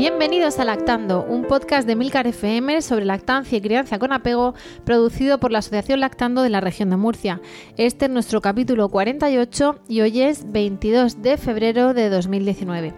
Bienvenidos a Lactando, un podcast de Milcar FM sobre lactancia y crianza con apego, producido por la Asociación Lactando de la región de Murcia. Este es nuestro capítulo 48 y hoy es 22 de febrero de 2019.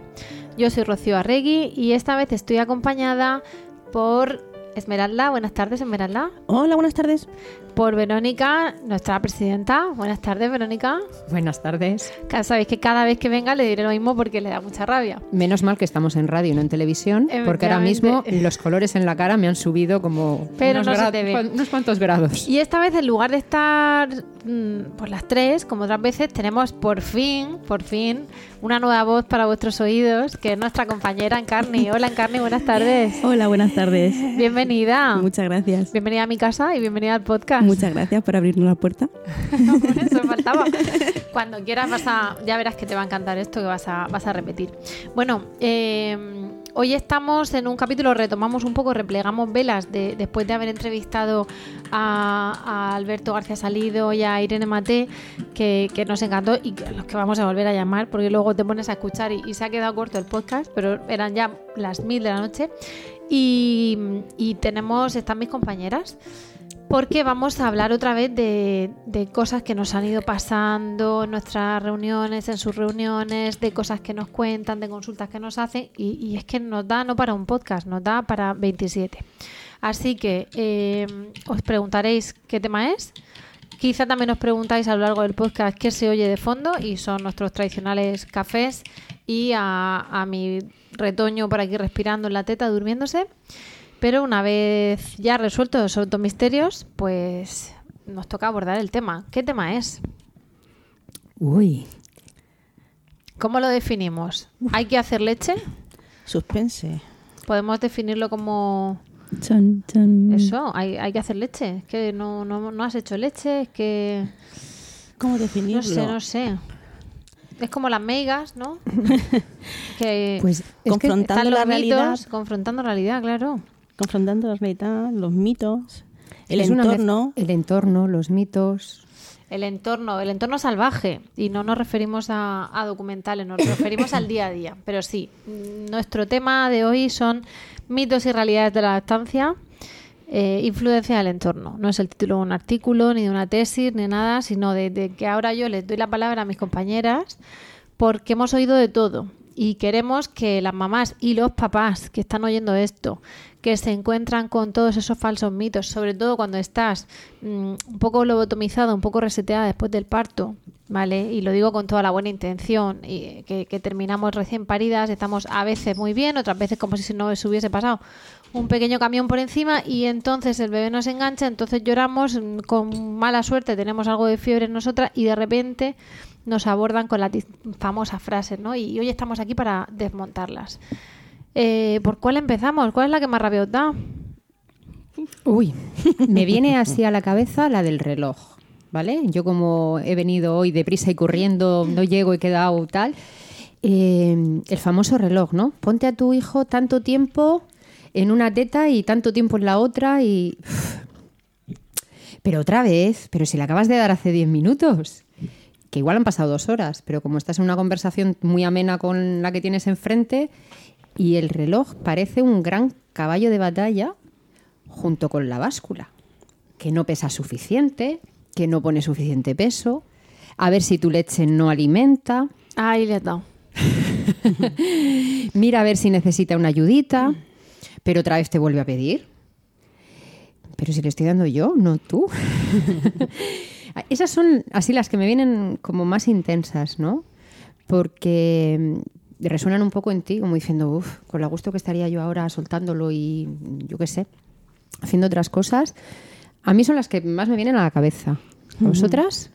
Yo soy Rocío Arregui y esta vez estoy acompañada por Esmeralda. Buenas tardes, Esmeralda. Hola, buenas tardes. Por Verónica, nuestra presidenta. Buenas tardes, Verónica. Buenas tardes. Sabéis que cada vez que venga le diré lo mismo porque le da mucha rabia. Menos mal que estamos en radio y no en televisión, porque ahora mismo los colores en la cara me han subido como Pero unos, no se ve. unos cuantos grados. Y esta vez, en lugar de estar mm, por las tres, como otras veces, tenemos por fin, por fin, una nueva voz para vuestros oídos, que es nuestra compañera Encarni. Hola, Encarni, buenas tardes. Hola, buenas tardes. Bienvenida. Muchas gracias. Bienvenida a mi casa y bienvenida al podcast. Muchas gracias por abrirnos la puerta. Eso faltaba. Cuando quieras vas a, ya verás que te va a encantar esto que vas a, vas a repetir. Bueno, eh, hoy estamos en un capítulo, retomamos un poco, replegamos velas de, después de haber entrevistado a, a Alberto García Salido y a Irene Mate, que, que nos encantó y que los que vamos a volver a llamar, porque luego te pones a escuchar y, y se ha quedado corto el podcast, pero eran ya las mil de la noche. Y, y tenemos, están mis compañeras porque vamos a hablar otra vez de, cosas que nos han ido pasando en nuestras reuniones, en sus reuniones, de cosas que nos cuentan, de consultas que nos hacen, y, y es que nos da no para un podcast, nos da para 27. Así que eh, os preguntaréis qué tema es. Quizá también os preguntáis a lo largo del podcast qué se oye de fondo, y son nuestros tradicionales cafés y a, a mi retoño por aquí respirando en la teta, durmiéndose. Pero una vez ya resueltos esos dos misterios, pues nos toca abordar el tema. ¿Qué tema es? Uy, ¿Cómo lo definimos? ¿Hay que hacer leche? Suspense. ¿Podemos definirlo como Chon, chon. eso? ¿Hay, hay que hacer leche? ¿Es que no, no, no has hecho leche? ¿Es que...? ¿Cómo definirlo? No sé, no sé. Es como las meigas, ¿no? que pues que Confrontando están los la realidad. confrontando realidad, claro. Confrontando la realidad, los mitos, el es una mez- entorno. el entorno, los mitos. El entorno, el entorno salvaje. Y no nos referimos a, a documentales, nos referimos al día a día. Pero sí, nuestro tema de hoy son mitos y realidades de la lactancia, eh, influencia del entorno. No es el título de un artículo, ni de una tesis, ni nada, sino de, de que ahora yo les doy la palabra a mis compañeras porque hemos oído de todo. Y queremos que las mamás y los papás que están oyendo esto, que se encuentran con todos esos falsos mitos, sobre todo cuando estás mm, un poco lobotomizada, un poco reseteada después del parto, ¿vale? Y lo digo con toda la buena intención, y que, que terminamos recién paridas, estamos a veces muy bien, otras veces como si no se hubiese pasado un pequeño camión por encima y entonces el bebé nos engancha, entonces lloramos, mm, con mala suerte tenemos algo de fiebre en nosotras y de repente nos abordan con las famosas frases, ¿no? Y hoy estamos aquí para desmontarlas. Eh, ¿Por cuál empezamos? ¿Cuál es la que más rabia os da? Uy, me viene así a la cabeza la del reloj, ¿vale? Yo como he venido hoy deprisa y corriendo, no llego y he quedado tal. eh, el famoso reloj, ¿no? Ponte a tu hijo tanto tiempo en una teta y tanto tiempo en la otra y... Pero otra vez, pero si le acabas de dar hace 10 minutos, que igual han pasado dos horas, pero como estás en una conversación muy amena con la que tienes enfrente y el reloj parece un gran caballo de batalla junto con la báscula, que no pesa suficiente, que no pone suficiente peso, a ver si tu leche no alimenta, Ahí le has dado. mira a ver si necesita una ayudita, pero otra vez te vuelve a pedir. Pero si le estoy dando yo, no tú. Esas son así las que me vienen como más intensas, ¿no? Porque resuenan un poco en ti, como diciendo, uff, con la gusto que estaría yo ahora soltándolo y yo qué sé. haciendo otras cosas, a mí son las que más me vienen a la cabeza. ¿A ¿Vosotras?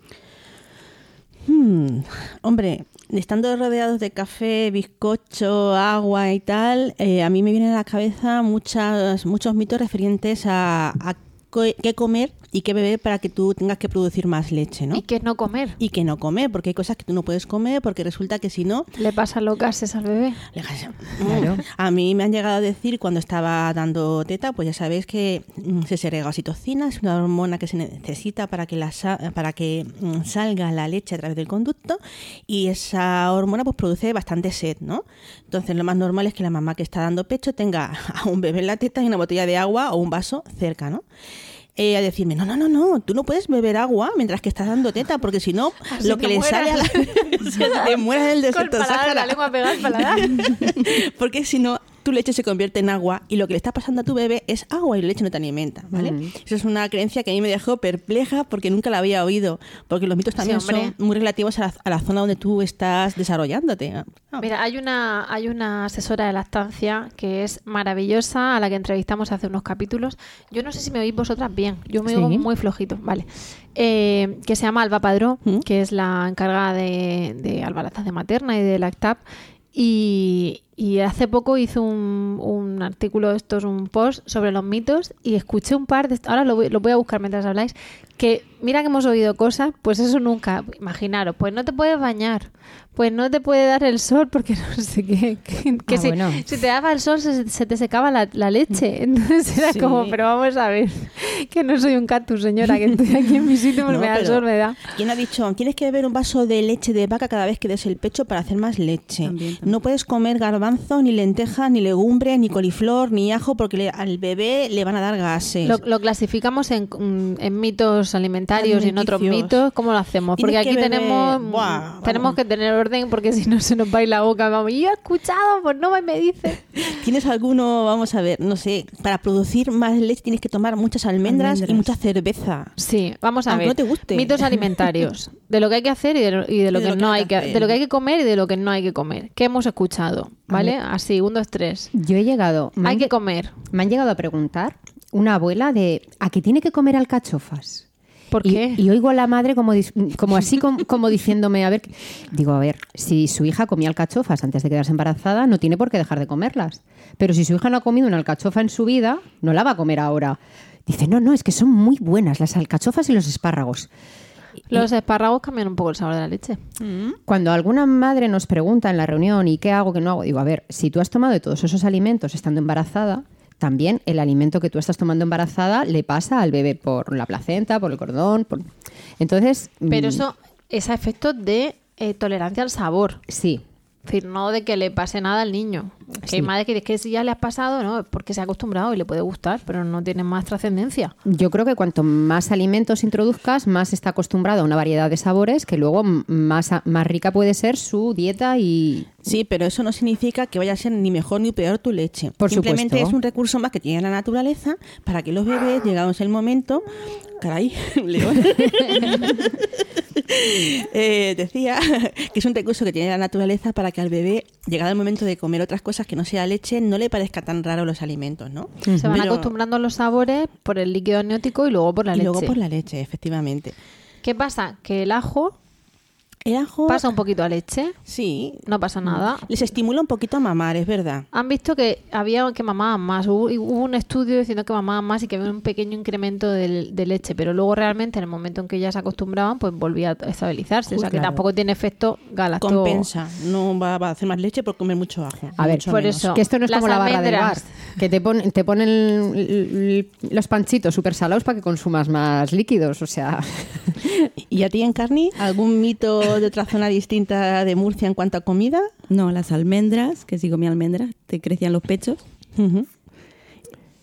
Hmm, Hombre, estando rodeados de café, bizcocho, agua y tal, eh, a mí me vienen a la cabeza muchas, muchos mitos referentes a, a co- qué comer y qué beber para que tú tengas que producir más leche, ¿no? Y que no comer. Y que no comer, porque hay cosas que tú no puedes comer, porque resulta que si no, Le pasa los gases al bebé. le dejas- A mí me han llegado a decir cuando estaba dando teta, pues ya sabéis que mm, se segrega oxitocina, es una hormona que se necesita para que, la sa- para que mm, salga la leche a través del conducto y esa hormona pues produce bastante sed, ¿no? Entonces lo más normal es que la mamá que está dando pecho tenga a un bebé en la teta y una botella de agua o un vaso cerca, ¿no? Eh, a decirme, no, no, no, no, tú no puedes beber agua mientras que estás dando teta, porque si no, Así lo que le sale a la... se te mueres del desierto Sáhara. la lengua pegada al paladar. Porque si no, tu leche se convierte en agua y lo que le está pasando a tu bebé es agua y la leche no te alimenta, ¿vale? Mm. Esa es una creencia que a mí me dejó perpleja porque nunca la había oído. Porque los mitos también son muy relativos a la, a la zona donde tú estás desarrollándote. Ah, Mira, hay una, hay una asesora de lactancia que es maravillosa, a la que entrevistamos hace unos capítulos. Yo no sé si me oís vosotras bien, yo me Sí. oigo muy flojito, vale. Eh, que se llama Alba Padró, ¿Mm? que es la encargada de, de Lactancia Materna y de Lactap. Y, y hace poco hizo un, un artículo, esto es un post sobre los mitos y escuché un par de... Ahora lo voy, lo voy a buscar mientras habláis. Que mira que hemos oído cosas, pues eso nunca. Imaginaros, pues no te puedes bañar, pues no te puede dar el sol porque no sé qué. Que, que Ah, si, bueno. si te daba el sol se, se te secaba la, la leche. Entonces era Sí. como, pero vamos a ver, que no soy un cactus, señora, que estoy aquí en mi sitio, pues No, me da el sol, me da. ¿Quién ha dicho, tienes que beber un vaso de leche de vaca cada vez que des el pecho para hacer más leche? También, también. No puedes comer garbanzo, ni lentejas, ni legumbres, ni coliflor, ni ajo, porque le- al bebé le van a dar gases. Lo, lo clasificamos en, en mitos alimentarios y en otros mitos. ¿Cómo lo hacemos? Porque Tienes aquí que tenemos mm, Buah, tenemos que tener orden porque si no se nos va a ir la boca. Vamos, yo he escuchado, pues no me dice. ¿Tienes alguno, vamos a ver, no sé, para producir más leche tienes que tomar muchas almendras, y mucha cerveza? Sí, vamos a Aunque ver. no te guste. Mitos alimentarios. De lo que hay que hacer y de lo, y de lo Y de que lo no hay que de lo que hay que comer y de lo que no hay que comer. ¿Qué hemos escuchado? ¿Vale? Así, un, dos, tres. Yo he llegado... Hay han que comer. Me han llegado a preguntar una abuela de ¿a qué tiene que comer alcachofas? ¿Por y, qué? y oigo a la madre como, como así como, como diciéndome, a ver, digo, a ver, si su hija comía alcachofas antes de quedarse embarazada, no tiene por qué dejar de comerlas. Pero si su hija no ha comido una alcachofa en su vida, no la va a comer ahora. Dice, no, no, es que son muy buenas las alcachofas y los espárragos. Los espárragos cambian un poco el sabor de la leche. Cuando alguna madre nos pregunta en la reunión, ¿y qué hago, qué no hago? Digo, a ver, si tú has tomado de todos esos alimentos estando embarazada, también el alimento que tú estás tomando embarazada le pasa al bebé por la placenta, por el cordón. por- Entonces. Pero mm, eso es a efectos de eh, tolerancia al sabor. Sí. Es decir, no de que le pase nada al niño. Que Sí. hay madres que que si ya le has pasado, no, es porque se ha acostumbrado y le puede gustar, pero no tiene más trascendencia. Yo creo que cuanto más alimentos introduzcas, más está acostumbrado a una variedad de sabores que luego más, más rica puede ser su dieta y. Sí, pero eso no significa que vaya a ser ni mejor ni peor tu leche. Por Simplemente supuesto. es un recurso más que tiene la naturaleza para que los bebés, llegados el momento, caray, león, Eh, decía que es un recurso que tiene la naturaleza para que al bebé, llegado el momento de comer otras cosas que no sea leche, no le parezca tan raro los alimentos, ¿no? Se van Pero- acostumbrando a los sabores por el líquido amniótico y luego por la y leche. luego por la leche, efectivamente. ¿Qué pasa? Que el ajo El ajo, pasa un poquito a leche, sí, no pasa nada. les estimula un poquito a mamar, es verdad. Han visto que había que mamaban más. Hubo, un estudio diciendo que mamaban más y que había un pequeño incremento del- de, leche, pero luego realmente en el momento en que ya se acostumbraban, pues volvía a estabilizarse. o sea que tampoco tiene efecto galacto. Compensa, no va, va a hacer más leche por comer mucho ajo. A ver, mucho por menos. eso. Que esto no es Las como la barra del bar, que te, pon- te ponen los panchitos súper salados para que consumas más líquidos. O sea, ¿Y a ti, Encarni, algún mito de otra zona distinta de Murcia en cuanto a comida? No, las almendras, que si comía almendras, te crecían los pechos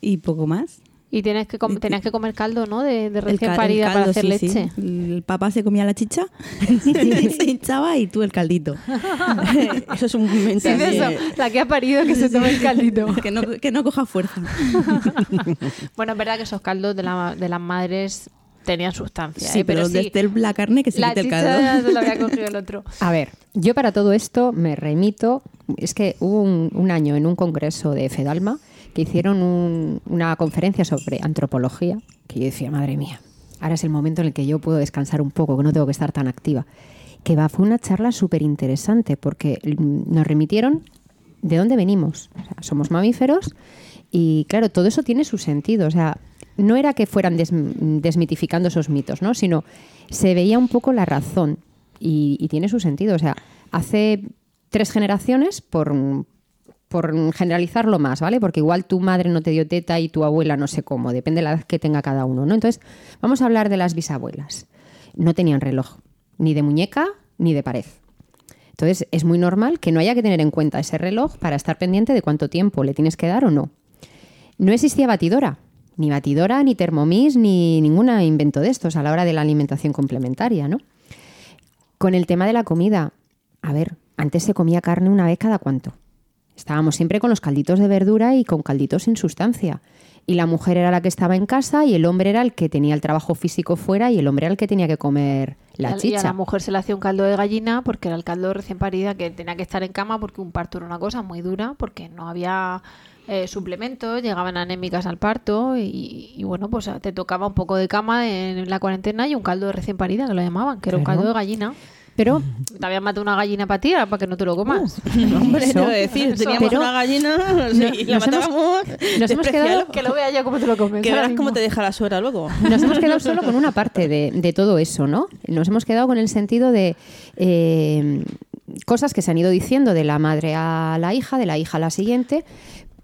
y poco más. Y tienes que com- tenías que comer caldo, ¿no? De, recién ca- parida para caldo, hacer sí, sí. leche. El papá se comía la chicha, se hinchaba y tú el caldito. Eso es un momento Sí, de eso. La que ha parido que se tome el caldito. que, no, que no coja fuerza. Bueno, es verdad que esos caldos de, la- de las madres tenían sustancia. Sí, ¿eh? pero, sí, el- la carne que se la quite el chicha caldo. se lo había cogido el otro. a ver, yo para todo esto me remito. Es que hubo un, un año en un congreso de Fedalma que hicieron un- una conferencia sobre antropología, que yo decía, madre mía, ahora es el momento en el que yo puedo descansar un poco, que no tengo que estar tan activa. Que va, fue una charla súper interesante porque nos remitieron de dónde venimos. O sea, somos mamíferos y claro, todo eso tiene su sentido. O sea, no era que fueran des- desmitificando esos mitos, ¿no? Sino se veía un poco la razón y, y tiene su sentido. O sea, hace tres generaciones, por, por generalizarlo más, ¿vale? Porque igual tu madre no te dio teta y tu abuela no sé cómo, depende de la edad que tenga cada uno, ¿no? Entonces, vamos a hablar de las bisabuelas. No tenían reloj, ni de muñeca ni de pared. Entonces, es muy normal que no haya que tener en cuenta ese reloj para estar pendiente de cuánto tiempo le tienes que dar o no. No existía batidora, ni batidora, ni Thermomix, ni ningún invento de estos a la hora de la alimentación complementaria, ¿no? Con el tema de la comida, a ver, antes se comía carne una vez cada cuánto. Estábamos siempre con los calditos de verdura y con calditos sin sustancia. Y la mujer era la que estaba en casa y el hombre era el que tenía el trabajo físico fuera y el hombre era el que tenía que comer la Y a- Y a chicha. la mujer se le hacía un caldo de gallina porque era el caldo recién parida que tenía que estar en cama porque un parto era una cosa muy dura porque no había eh, suplementos, llegaban anémicas al parto y, y bueno, pues te tocaba un poco de cama en la cuarentena y un caldo de recién parida que lo llamaban, que era un caldo de gallina. Pero Te habían matado una gallina para ti para que no te lo comas. Hombre, Eso. te voy a decir, teníamos Pero- una gallina y la nos matábamos. nos hemos quedado- que lo vea ya cómo te lo comes. Que verás cómo te deja la suegra luego. Nos hemos quedado solo con una parte de, de todo eso, ¿no? Nos hemos quedado con el sentido de eh, cosas que se han ido diciendo de la madre a la hija, de la hija a la siguiente,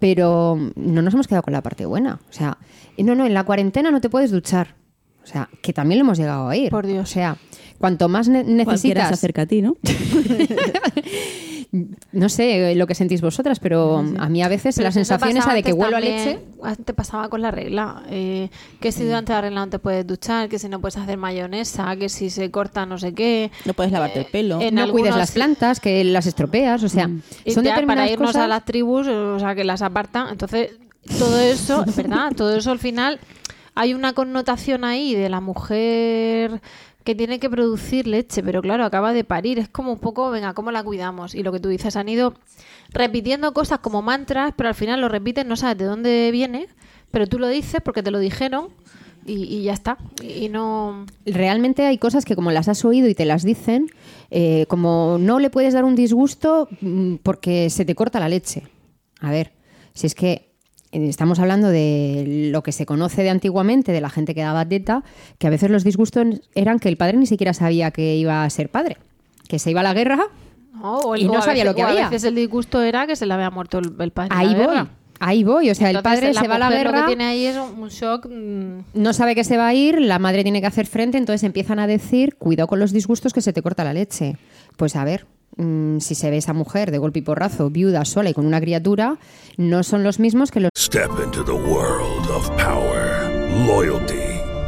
pero no nos hemos quedado con la parte buena. O sea, no, no, en la cuarentena no te puedes duchar. O sea, que también lo hemos llegado a ir. Por Dios. O sea, cuanto más ne- Cualquiera se necesitas... acerca a ti, ¿no? No sé eh, lo que sentís vosotras, pero a mí a veces Pero la sensación esa de que antes huelo a leche... Te pasaba con la regla. eh, que si durante la regla no te puedes duchar, que si no puedes hacer mayonesa, que si se corta no sé qué. No puedes lavarte el pelo. en no cuides las plantas, que las estropeas, o sea, Y son ya para irnos cosas... a las tribus, o sea, que las apartan. Entonces, todo eso, es verdad, todo eso al final hay una connotación ahí de la mujer que tiene que producir leche, pero claro, acaba de parir. Es como un poco, venga, ¿cómo la cuidamos? Y lo que tú dices, han ido repitiendo cosas como mantras, pero al final lo repiten, no sabes de dónde viene, pero tú lo dices porque te lo dijeron y, ya está. Y, no... realmente hay cosas que como las has oído y te las dicen, eh, como no le puedes dar un disgusto mm, porque se te corta la leche. A ver, si es que estamos hablando de lo que se conoce de antiguamente, de la gente que daba teta, que a veces los disgustos eran que el padre ni siquiera sabía que iba a ser padre, que se iba a la guerra. Y no sabía veces- lo que había. A veces el disgusto era que se le había muerto el, el padre. Ahí voy, guerra. ahí voy. O sea, el padre se va a la mujer Lo guerra. que tiene ahí es un, un shock. mm, no sabe que se va a ir, la madre tiene que hacer frente, entonces empiezan a decir, cuidado con los disgustos que se te corta la leche. Pues a ver, mm, si se ve esa mujer de golpe y porrazo, viuda, sola y con una criatura, no son los mismos que los Step into the world of power, loyalty,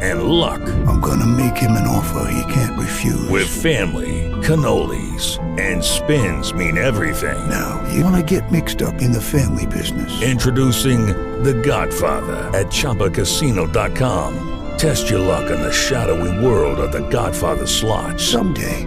and luck. I'm gonna make him an offer he can't refuse. With family, cannolis, and spins mean everything. Now, you wanna get mixed up in the family business. Introducing The Godfather at ChumbaCasino.com. Test your luck in the shadowy world of The Godfather slot. Someday,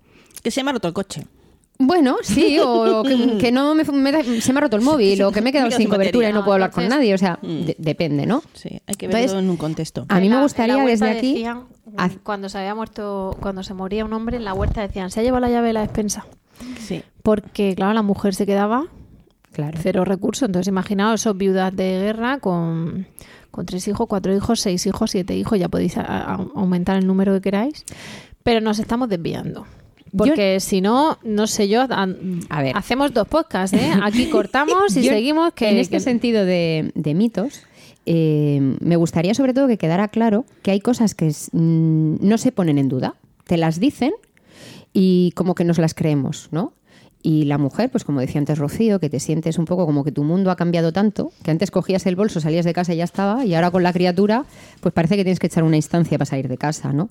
Que se me ha roto el coche. Bueno, sí, o que, que no me, se me ha roto el móvil, o que me he quedado Me sin sin cobertura y no puedo hablar con nadie. O sea, de- depende, ¿no? Sí, hay que verlo Entonces, en un contexto. A mí me gustaría la desde aquí. decían, haz- cuando se había muerto, cuando se moría un hombre en la huerta decían, se ha llevado la llave de la despensa. Sí. Porque, claro, la mujer se quedaba Claro. cero recursos. Entonces, imaginaos esos viudas de guerra con, con tres hijos, cuatro hijos, seis hijos, siete hijos. Ya podéis a- a- aumentar el número que queráis. Pero nos estamos desviando. Porque si no, no sé yo, a, ver. hacemos dos podcasts, ¿eh? Aquí cortamos y seguimos. Que, en este sentido de, mitos, eh, me gustaría sobre todo que quedara claro que hay cosas que mm, no se ponen en duda. Te las dicen y como que nos las creemos, ¿no? Y la mujer, pues como decía antes Rocío, que te sientes un poco como que tu mundo ha cambiado tanto, que antes cogías el bolso, salías de casa y ya estaba, y ahora con la criatura, pues parece que tienes que echar una instancia para salir de casa, ¿no?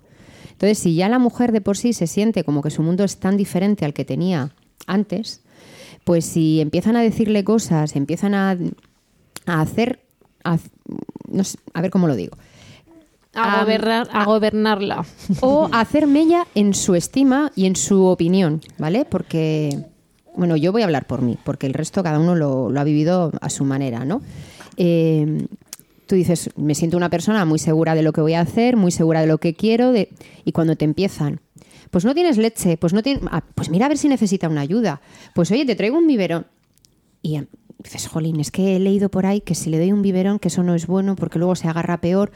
Entonces, si ya la mujer de por sí se siente como que su mundo es tan diferente al que tenía antes, pues si empiezan a decirle cosas, empiezan a, hacer, a, a ver cómo lo digo, a, a, gobernarla. O a hacer mella en su estima y en su opinión, ¿vale? Porque, bueno, yo voy a hablar por mí, porque el resto cada uno lo, ha vivido a su manera, ¿no? Eh, tú dices, me siento una persona muy segura de lo que voy a hacer, muy segura de lo que quiero, de... y cuando te empiezan, pues no tienes leche, pues no tienes, ah, pues mira a ver si necesita una ayuda, pues oye, te traigo un biberón. Y em, dices, jolín, es que he leído por ahí que si le doy un biberón, que eso no es bueno porque luego se agarra peor.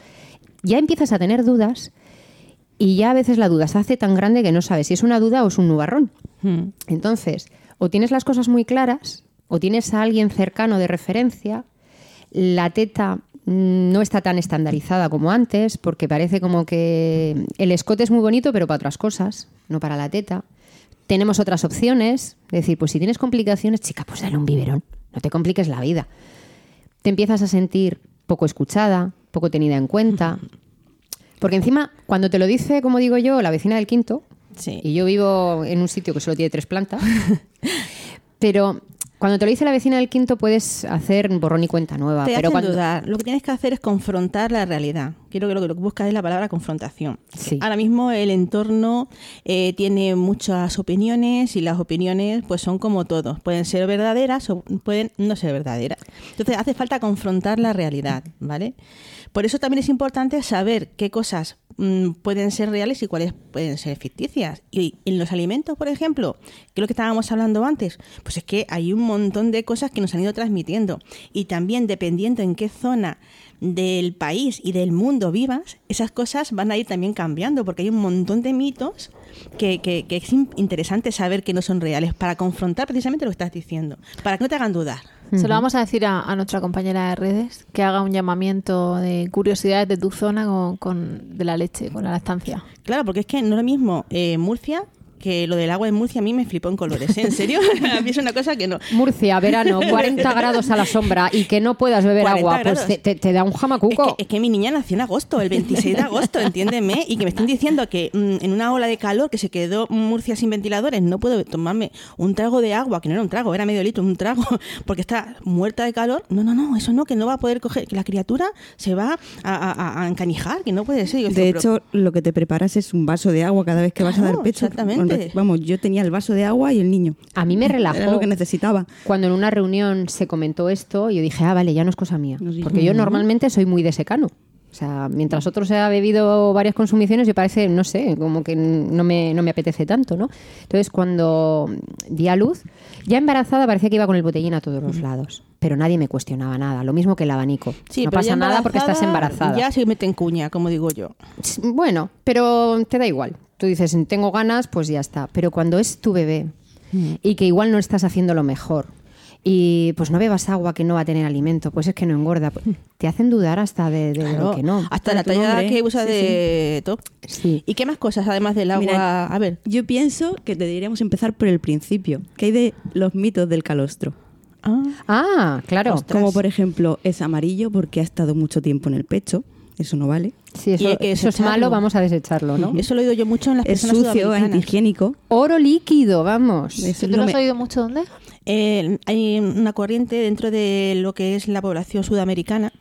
Ya empiezas a tener dudas y ya a veces la duda se hace tan grande que no sabes si es una duda o es un nubarrón. Hmm. Entonces, o tienes las cosas muy claras, o tienes a alguien cercano de referencia, la teta no está tan estandarizada como antes, porque parece como que el escote es muy bonito, pero para otras cosas, no para la teta. Tenemos otras opciones, es decir, pues si tienes complicaciones, chica, pues dale un biberón, no te compliques la vida. Te empiezas a sentir poco escuchada, poco tenida en cuenta. Porque encima, cuando te lo dice, como digo yo, la vecina del quinto, y yo vivo en un sitio que solo tiene tres plantas, pero cuando te lo dice la vecina del quinto puedes hacer borrón y cuenta nueva. Te pero cuando... dudar. Lo que tienes que hacer es confrontar la realidad. Quiero que lo que buscas es la palabra confrontación. Ahora mismo el entorno eh, tiene muchas opiniones y las opiniones pues son como todos. Pueden ser verdaderas o pueden no ser verdaderas. Entonces hace falta confrontar la realidad, ¿vale? Por eso también es importante saber qué cosas mm, pueden ser reales y cuáles pueden ser ficticias. Y en los alimentos, por ejemplo, que es lo que estábamos hablando antes, pues es que hay un montón de cosas que nos han ido transmitiendo. Y también dependiendo en qué zona del país y del mundo vivas, esas cosas van a ir también cambiando, porque hay un montón de mitos que, que, que es interesante saber que no son reales, para confrontar precisamente lo que estás diciendo, para que no te hagan dudar. Se lo vamos a decir a, nuestra compañera de redes que haga un llamamiento de curiosidades de tu zona con, de la leche, con la lactancia. Claro, porque es que no es lo mismo eh, Murcia que lo del agua en Murcia a mí me flipó en colores. ¿eh? ¿En serio? a mí es una cosa que no. Murcia, verano, 40 grados a la sombra y que no puedas beber agua, pues te, da un jamacuco. Es que, mi niña nació en agosto, el 26 de agosto, entiéndeme, y que me estén diciendo que mm, en una ola de calor que se quedó Murcia sin ventiladores, no puedo tomarme un trago de agua, que no era un trago, era medio litro, un trago, porque está muerta de calor. No, no, no, eso no, que no va a poder coger, que la criatura se va a, encanijar, que no puede ser. de hecho, lo que te preparas es un vaso de agua cada vez que vas a dar pecho. Exactamente. Vamos, yo tenía el vaso de agua y el niño. A mí me relajó. Era lo que necesitaba. Cuando en una reunión se comentó esto, yo dije, ah, vale, ya no es cosa mía. Porque yo normalmente soy muy de secano. O sea, mientras otros ha bebido varias consumiciones, yo parece, no sé, como que no me, no me apetece tanto, ¿no? Entonces, cuando di a luz, ya embarazada parecía que iba con el botellín a todos los lados. Pero nadie me cuestionaba nada. Lo mismo que el abanico. no pasa nada porque estás embarazada. Ya se mete en cuña, como digo yo. Bueno, pero te da igual. Tú dices, tengo ganas, pues ya está. Pero cuando es tu bebé y que igual no estás haciendo lo mejor y pues no bebas agua que no va a tener alimento, pues es que no engorda. Pues, te hacen dudar hasta de, lo que no. Hasta la talla que usa de top. Sí. ¿Y qué más cosas además del agua? a ver. Yo pienso que deberíamos empezar por el principio. ¿Qué hay de los mitos del calostro? Ah, ah claro. Como por ejemplo, es amarillo porque ha estado mucho tiempo en el pecho. Eso no vale. Sí, eso, eso es malo, vamos a desecharlo, ¿no? Eso lo he oído yo mucho en las es sucio, antihigiénico. Oro líquido, vamos. ¿Tú lo has oído mucho dónde? Eh, hay una corriente dentro de lo que es la población sudamericana.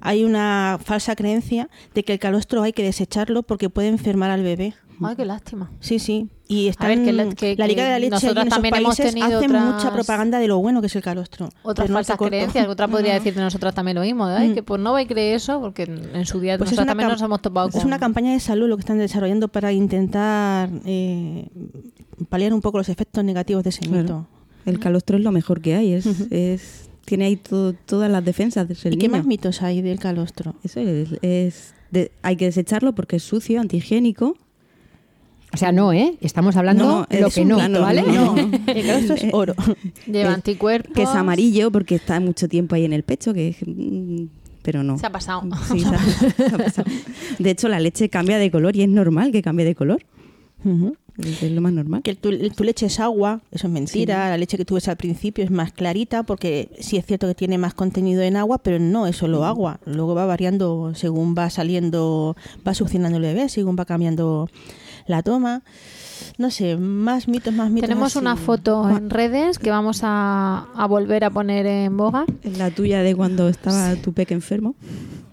Hay una falsa creencia de que el calostro hay que desecharlo porque puede enfermar al bebé. Ay, qué lástima. Sí, sí. Y está la, Liga de la Leche en esos países hace mucha propaganda de lo bueno que es el calostro. Otras falsas creencias. Otra podría decir de nosotras también lo mismo. ¿eh? Que pues no vais a creer eso porque en su día pues nosotros también nos hemos topado con... Es una campaña de salud lo que están desarrollando para intentar eh, paliar un poco los efectos negativos de ese mito. El calostro es lo mejor que hay, es, es tiene ahí todas las defensas del ¿Y qué más mitos hay del calostro? Eso es, es hay que desecharlo porque es sucio, antihigiénico O sea, no, ¿eh? Estamos hablando No, lo que no, mito, ¿vale? no. El esto es oro. Lleva Eh, anticuerpos. Que es amarillo porque está mucho tiempo ahí en el pecho, que es- mm, pero no. Se ha pasado. Sí, se ha- se ha pasado. De hecho, la leche cambia de color y es normal que cambie de color. Ujú. Es es lo más normal. Que tu, tu leche es agua, eso es mentira. La leche que tú ves al principio es más clarita porque sí es cierto que tiene más contenido en agua, pero no es solo agua. Luego va variando según va saliendo, va succionando el bebé, según va cambiando la toma. No sé, más mitos, más mitos. Tenemos así. una foto en redes que vamos a, a volver a poner en boga. La tuya de cuando estaba tu peque enfermo.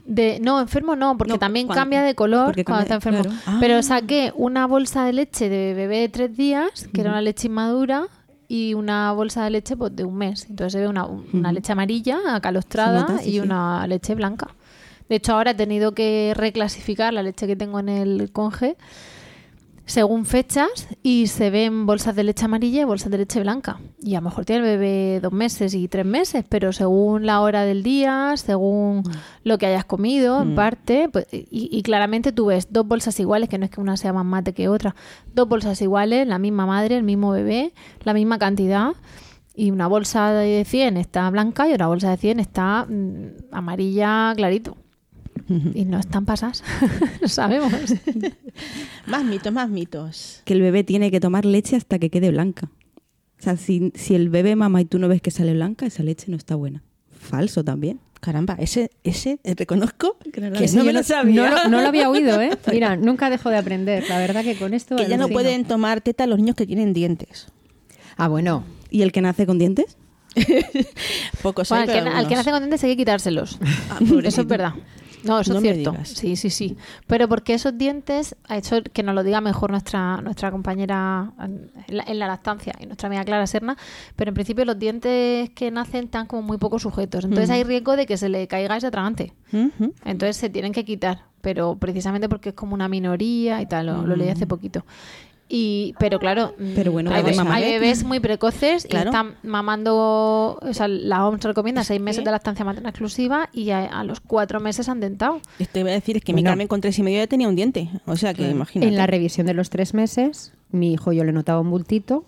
De, no, enfermo no, porque No, también cuando- cambia de color cuando está enfermo. claro. Ah. Pero saqué una bolsa de leche de bebé de tres días, que era una leche inmadura, y una bolsa de leche pues, de un mes. Entonces se ve una, una leche amarilla, acalostrada, Se nota, sí, y sí. una leche blanca. De hecho, ahora he tenido que reclasificar la leche que tengo en el conge según fechas y se ven bolsas de leche amarilla y bolsas de leche blanca. Y a lo mejor tiene el bebé dos meses y tres meses, pero según la hora del día, según lo que hayas comido, en Mm. parte, pues, y, y claramente tú ves dos bolsas iguales, que no es que una sea más mate que otra, dos bolsas iguales, la misma madre, el mismo bebé, la misma cantidad. Y una bolsa de 100 está blanca y otra bolsa de 100 está mm, amarilla clarito. Y no están pasas, lo sabemos. Más mitos, más mitos. Que el bebé tiene que tomar leche hasta que quede blanca. O sea, si, si el bebé mama y tú no ves que sale blanca, esa leche no está buena. Falso también. Caramba, ese, ese eh, reconozco que, no lo no me lo sabía. No, lo- no lo había oído, ¿eh? Mira, nunca dejo de aprender. La verdad que con esto... que ya no pueden tomar teta los niños que tienen dientes. Ah, bueno. ¿Y el que nace con dientes? Pocos Bueno, hay, al, que, al que nace con dientes hay que quitárselos. Ah, eso es verdad. No, eso No es cierto. Sí, sí, sí. Pero porque esos dientes, ha hecho que nos lo diga mejor nuestra nuestra compañera en la, en la lactancia y nuestra amiga Clara Serna, pero en principio los dientes que nacen están como muy poco sujetos. Entonces Ujú. hay riesgo de que se le caiga ese atragante. Ujú. Entonces se tienen que quitar, pero precisamente porque es como una minoría y tal, lo, lo leí Mm. hace poquito. Y, pero claro, Pero bueno, hay, bebés muy precoces Claro. y están mamando, o sea, la OMS recomienda seis meses Sí. de lactancia materna exclusiva y a, a los cuatro meses han dentado. Esto iba a decir es que mi. Carmen con tres y medio ya tenía un diente. O sea que Claro. imagínate. En la revisión de los tres meses, mi hijo yo le notaba un bultito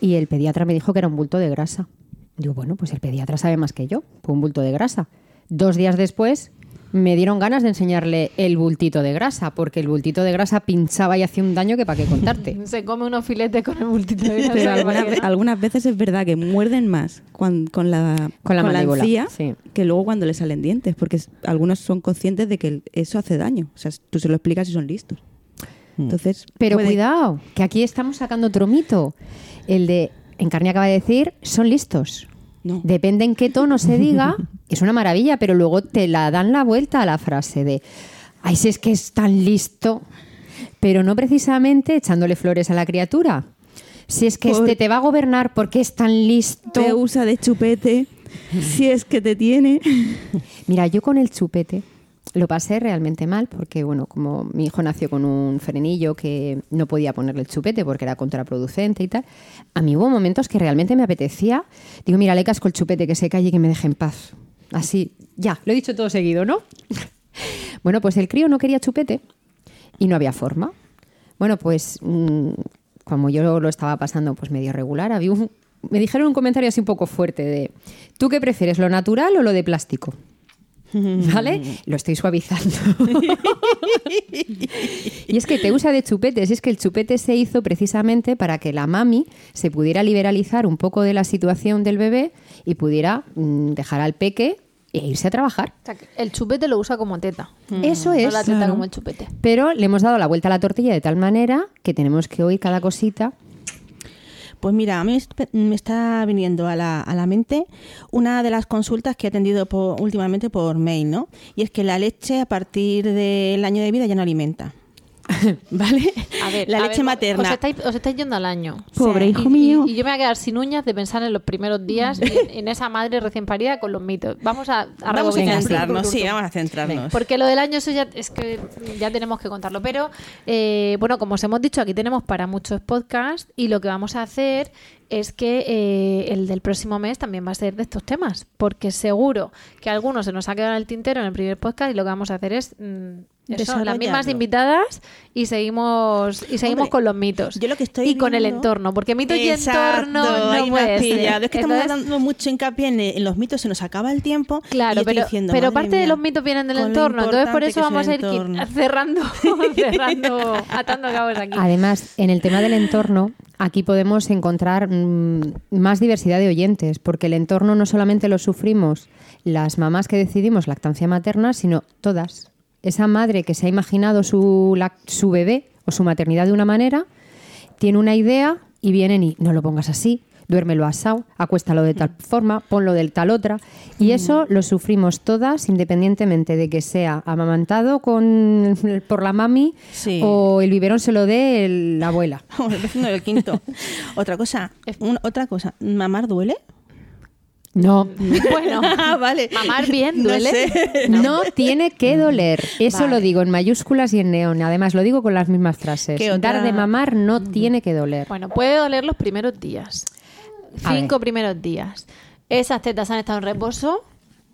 y el pediatra me dijo que era un bulto de grasa. Digo, bueno, pues el pediatra sabe más que yo, fue un bulto de grasa. Dos días después me dieron ganas de enseñarle el bultito de grasa, porque el bultito de grasa pinchaba y hacía un daño que para qué contarte. Se come unos filetes con el multito de grasa. Pero algunas, ve- algunas veces es verdad que muerden más cuan- con, la, Con la encía sí. que luego cuando le salen dientes, porque algunos son conscientes de que eso hace daño. O sea, tú se lo explicas y son listos. Entonces, Pero puede- cuidado, que aquí estamos sacando otro mito. El de, Encarni acaba de decir, son listos. No. Depende en qué tono se diga, es una maravilla, pero luego te la dan la vuelta a la frase de, ay, si es que es tan listo, pero no precisamente echándole flores a la criatura. Si es que Por- este te va a gobernar porque es tan listo. te usa de chupete si es que te tiene. Mira, yo con el chupete lo pasé realmente mal porque, bueno, como mi hijo nació con un frenillo que no podía ponerle el chupete porque era contraproducente y tal, a mí hubo momentos que realmente me apetecía. Digo, mira, le casco el chupete que se calle y que me deje en paz. Así, ya, lo he dicho todo seguido, ¿no? bueno, pues el crío no quería chupete y no había forma. Bueno, pues mm, como yo lo estaba pasando pues medio regular, había un- me dijeron un comentario así un poco fuerte de, ¿tú qué prefieres, lo natural o lo de plástico? ¿Vale? Lo estoy suavizando. y es que te usa de chupetes. Es que el chupete se hizo precisamente para que la mami se pudiera liberalizar un poco de la situación del bebé y pudiera mm, dejar al peque e irse a trabajar. O sea, que el chupete lo usa como teta. Eso No es. la teta claro. como el chupete. Pero le hemos dado la vuelta a la tortilla de tal manera que tenemos que oír cada cosita. Pues mira, a mí me está viniendo a la, a la mente una de las consultas que he atendido por- últimamente por mail, ¿no? Y es que la leche a partir del año de vida ya no alimenta. ¿Vale? A ver, la a leche ver, materna. Os estáis, os estáis yendo al año. Pobre hijo y- mío. Y, yo me voy a quedar sin uñas de pensar en los primeros días en, en esa madre recién parida con los mitos. Vamos a, a Vamos a centrarnos, sí, vamos a centrarnos. Porque lo del año eso ya es que ya tenemos que contarlo. Pero eh, bueno, como os hemos dicho, aquí tenemos para muchos podcasts y lo que vamos a hacer es que eh, el del próximo mes también va a ser de estos temas. Porque seguro que algunos se nos ha quedado en el tintero en el primer podcast y lo que vamos a hacer es mm, Eso, las mismas invitadas y seguimos y seguimos Hombre, con los mitos. Yo lo que estoy y con el entorno, porque mitos y entorno no puede ser. Es que Entonces, estamos dando mucho hincapié en, en los mitos, se nos acaba el tiempo. Claro, pero, diciendo, pero parte de los mitos vienen del entorno, entonces por eso vamos a ir cerrando, cerrando, atando cabos aquí. Además, en el tema del entorno, aquí podemos encontrar mm, más diversidad de oyentes, porque el entorno no solamente lo sufrimos las mamás que decidimos lactancia materna, sino todas. Esa madre que se ha imaginado su, lac- su bebé o su maternidad de una manera, tiene una idea y vienen y no lo pongas así, duérmelo asado, acuéstalo de tal forma, ponlo del tal otra. Y eso lo sufrimos todas, independientemente de que sea amamantado con, por la mami Sí. o el biberón se lo dé el- la abuela. El vecino del quinto. otra cosa, un- otra cosa, ¿mamar duele? No. Bueno, vale. mamar bien No duele. sé. No tiene que doler. Eso Vale. lo digo en mayúsculas y en neón. Además, lo digo con las mismas frases. Dar de mamar no tiene que doler. Bueno, puede doler los primeros días. A Cinco primeros días. Esas tetas han estado en reposo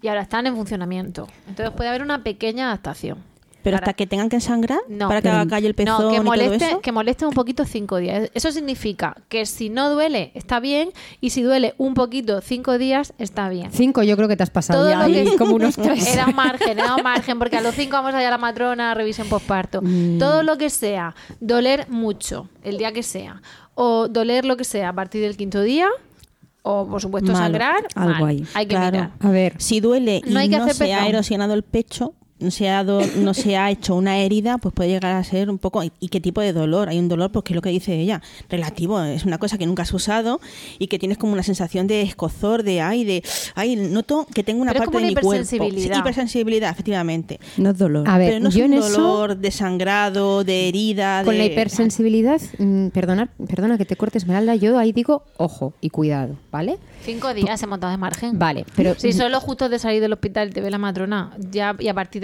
y ahora están en funcionamiento. Entonces puede haber una pequeña adaptación. Pero Para- hasta que tengan que sangrar, No, para que haga calle el pezón no, que y todo moleste, eso. que moleste un poquito cinco días. Eso significa que si no duele, está bien, y si duele un poquito cinco días, está bien. Cinco, yo creo que te has pasado Todo ya lo que como unos tres. Era un margen, era un margen, porque a los cinco vamos allá a la matrona, revisión postparto. Mm. Todo lo que sea, doler mucho, el día que sea, o doler lo que sea a partir del quinto día, o por supuesto Malo. sangrar, Algo mal. ahí. Hay que Claro. mirar. A ver, Si duele y No hay que no hacer se ha erosionado el pecho, se, ha do- no se ha hecho una herida, pues puede llegar a ser un poco... ¿Y qué tipo de dolor? Hay un dolor, pues que es lo que dice ella, relativo, es una cosa que nunca has usado y que tienes como una sensación de escozor, de ay, de ay, noto que tengo una Pero es parte como de una mi cuerpo. Sí, hipersensibilidad. hipersensibilidad, efectivamente. No es dolor. a ver, Pero no es yo un en eso, dolor de sangrado, de herida, con de... la hipersensibilidad, mm, perdona, perdona que te cortes, Esmeralda, yo ahí digo, ojo y cuidado, ¿vale? Cinco días hemos dado de margen. Vale, pero Si solo justo de salir del hospital te ve la matrona, ya y a partir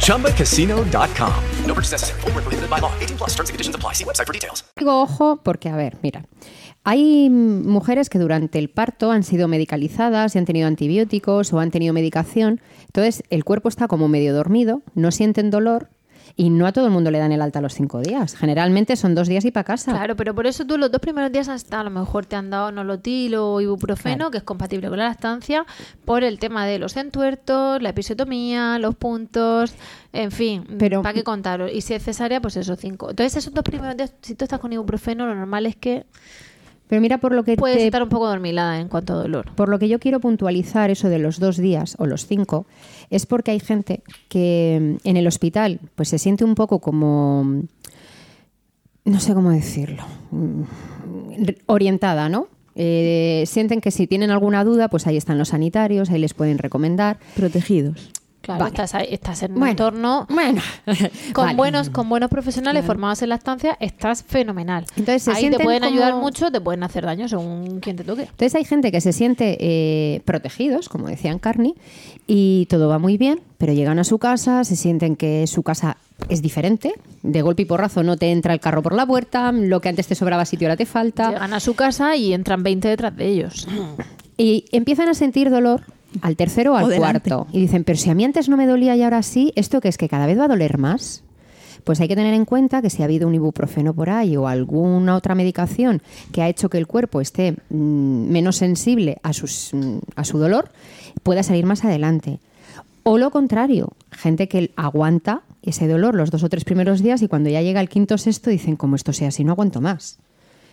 ChumbaCasino.com. No purchase necessary. Void where prohibited by law. 18 plus terms and conditions apply. See website for details. digo ojo porque, a ver, mira, hay mujeres que durante el parto han sido medicalizadas y han tenido antibióticos o han tenido medicación. Entonces, el cuerpo está como medio dormido, no sienten dolor y no a todo el mundo le dan el alta los cinco días. Generalmente son dos días y para casa. Claro, pero por eso tú los dos primeros días hasta a lo mejor te han dado nolotil o ibuprofeno, Claro. que es compatible con la lactancia, por el tema de los entuertos, la episiotomía, los puntos, en fin, Pero- ¿para qué contaros? Y si es cesárea, pues esos cinco. Entonces esos dos primeros días, si tú estás con ibuprofeno, lo normal es que Pero mira, por lo que puedes te- estar un poco dormilada en cuanto a dolor. Por lo que yo quiero puntualizar eso de los dos días o los cinco, es porque hay gente que mm, en el hospital pues se siente un poco como, mm, no sé cómo decirlo, mm, orientada, ¿no? Eh, sienten que si tienen alguna duda, pues ahí están los sanitarios, ahí les pueden recomendar. Protegidos. Claro, Vale. estás, ahí- estás en un Bueno, entorno Bueno, con vale. buenos con buenos profesionales formados en lactancia, estás fenomenal. Entonces, ahí te pueden ayudar mucho, te pueden hacer daño según quien te toque. Entonces hay gente que se siente eh, protegidos, como decían Carney, y todo va muy bien, pero llegan a su casa, se sienten que su casa es diferente, de golpe y porrazo no te entra el carro por la puerta, lo que antes te sobraba sitio ahora te falta, Llegan a su casa y entran 20 detrás de ellos. y empiezan a sentir dolor al tercero o al O cuarto. Y dicen, pero si a mí antes no me dolía y ahora sí, ¿esto qué es? ¿Que cada vez va a doler más? Pues hay que tener en cuenta que si ha habido un ibuprofeno por ahí o alguna otra medicación que ha hecho que el cuerpo esté mm, menos sensible a, sus, mm, a su dolor, pueda salir más adelante. O lo contrario, gente que aguanta ese dolor los dos o tres primeros días y cuando ya llega el quinto o sexto dicen, como esto sea así, no aguanto más.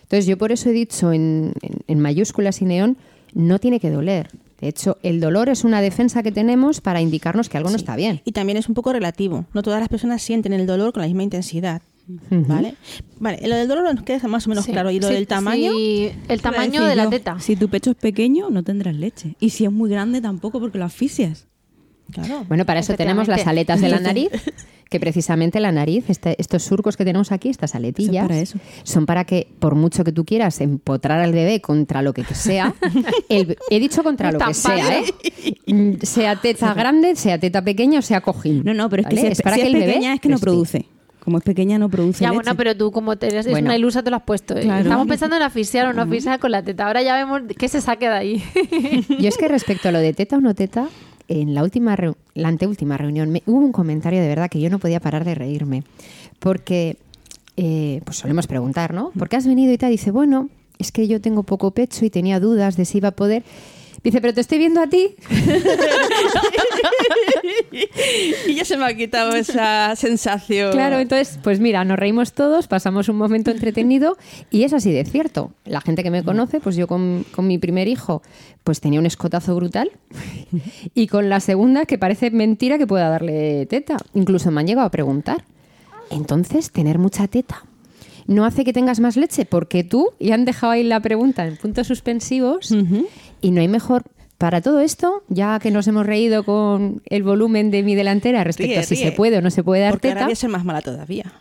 Entonces yo por eso he dicho en, en- en mayúsculas y neón, no tiene que doler. De hecho, el dolor es una defensa que tenemos para indicarnos que algo no está bien. Y también es un poco relativo. No todas las personas sienten el dolor con la misma intensidad. ¿Vale? Vale, lo del dolor nos queda más o menos Sí. claro. ¿Y lo Sí, del tamaño? sí, el tamaño de la teta. Si tu pecho es pequeño, no tendrás leche. Y si es muy grande, tampoco, porque lo asfixias. Bueno, para eso tenemos las aletas de la nariz, que precisamente la nariz, este- estos surcos que tenemos aquí, estas aletillas, para eso. son para que, por mucho que tú quieras empotrar al bebé contra lo que sea, el- he dicho contra lo que sea, ¿eh? Mm, Sea teta grande, sea teta pequeña o sea cojín. No, no, pero es que ¿vale? si es, para si que es el bebé pequeña es que no produce. Como es pequeña no produce Ya, leche. bueno, pero tú como te eres Bueno. una ilusa te lo has puesto. ¿eh? Claro. Estamos pensando en asfixiar o no asfixiar con la teta. Ahora ya vemos qué se saque de ahí. Yo es que respecto a lo de teta o no teta, en la última la anteúltima reunión me- hubo un comentario de verdad que yo no podía parar de reírme. Porque eh, pues solemos preguntar, ¿no? ¿Por qué has venido y tal? Dice, bueno, es que yo tengo poco pecho y tenía dudas de si iba a poder. Dice, pero te estoy viendo a ti. y ya se me ha quitado esa sensación. Claro, entonces, pues mira, nos reímos todos, pasamos un momento entretenido y es así de cierto. La gente que me conoce, pues yo con, con mi primer hijo, pues tenía un escotazo brutal y con la segunda, que parece mentira que pueda darle teta. Incluso me han llegado a preguntar. Entonces, tener mucha teta no hace que tengas más leche, porque tú, y han dejado ahí la pregunta en puntos suspensivos, y no hay mejor. Para todo esto, ya que nos hemos reído con el volumen de mi delantera respecto Ríe, a si ríe. se puede o no se puede dar Porque teta, ahora voy a ser más mala todavía.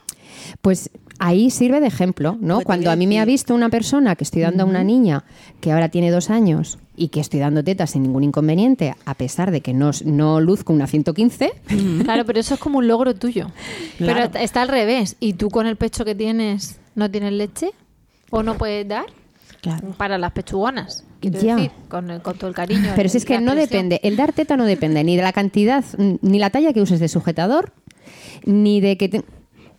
pues ahí sirve de ejemplo, ¿no? Pues Cuando a mí me ha visto una persona que estoy dando a una niña que ahora tiene dos años y que estoy dando teta sin ningún inconveniente, a pesar de que no, no luzco una 115, Claro, pero eso es como un logro tuyo. Claro. Pero está al revés. ¿Y tú con el pecho que tienes no tienes leche? ¿O no puedes dar? Para las pechugonas. Quiero Ya. decir, con, el- con todo el cariño. Pero si es que no presión. depende, el dar teta no depende ni de la cantidad, ni la talla que uses de sujetador, ni de que... te-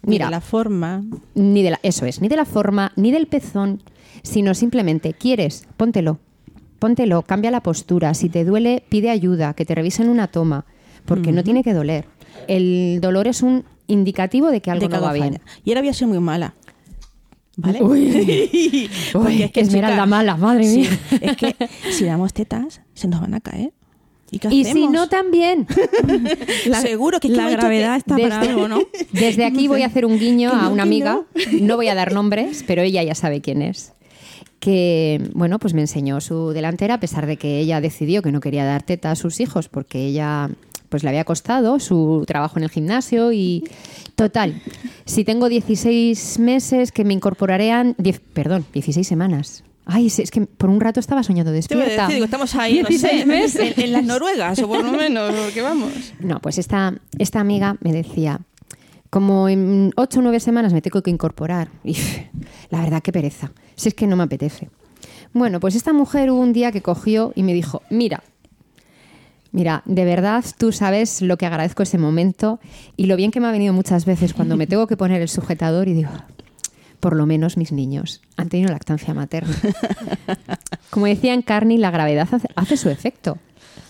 Ni de Mira, la forma. ni de la, eso es, ni de la forma, ni del pezón, sino simplemente quieres, póntelo, póntelo, cambia la postura, si te duele, pide ayuda, que te revisen una toma, porque no tiene que doler. El dolor es un indicativo de que algo de no va bien. Y ahora voy a ser muy mala. ¿Vale? Uy. Porque Uy, es que, Esmeralda chica, mala, madre sí, mía. Es que si damos tetas, se nos van a caer. ¿Y si no, también. Seguro que es que la gravedad que- está para algo, ¿no? Desde aquí voy a hacer un guiño a no, una amiga, no voy a dar nombres, pero ella ya sabe quién es. Que, bueno, pues me enseñó su delantera, a pesar de que ella decidió que no quería dar teta a sus hijos porque ella pues le había costado su trabajo en el gimnasio y total, si tengo 16 meses que me diez- perdón, 16 semanas. Ay, es que por un rato estaba soñando Te voy a despierta. decir, digo, estamos ahí, no 16 sé, meses. En, en las Noruegas, o por lo menos, porque vamos. No, pues esta, esta amiga me decía, como en ocho o nueve semanas me tengo que incorporar. Y la verdad, qué pereza. Si es que no me apetece. Bueno, pues esta mujer hubo un día que cogió y me dijo, mira, mira, de verdad tú sabes lo que agradezco ese momento y lo bien que me ha venido muchas veces cuando me tengo que poner el sujetador y digo, por lo menos mis niños han tenido lactancia materna. Como decía en Carney, la gravedad hace, su efecto.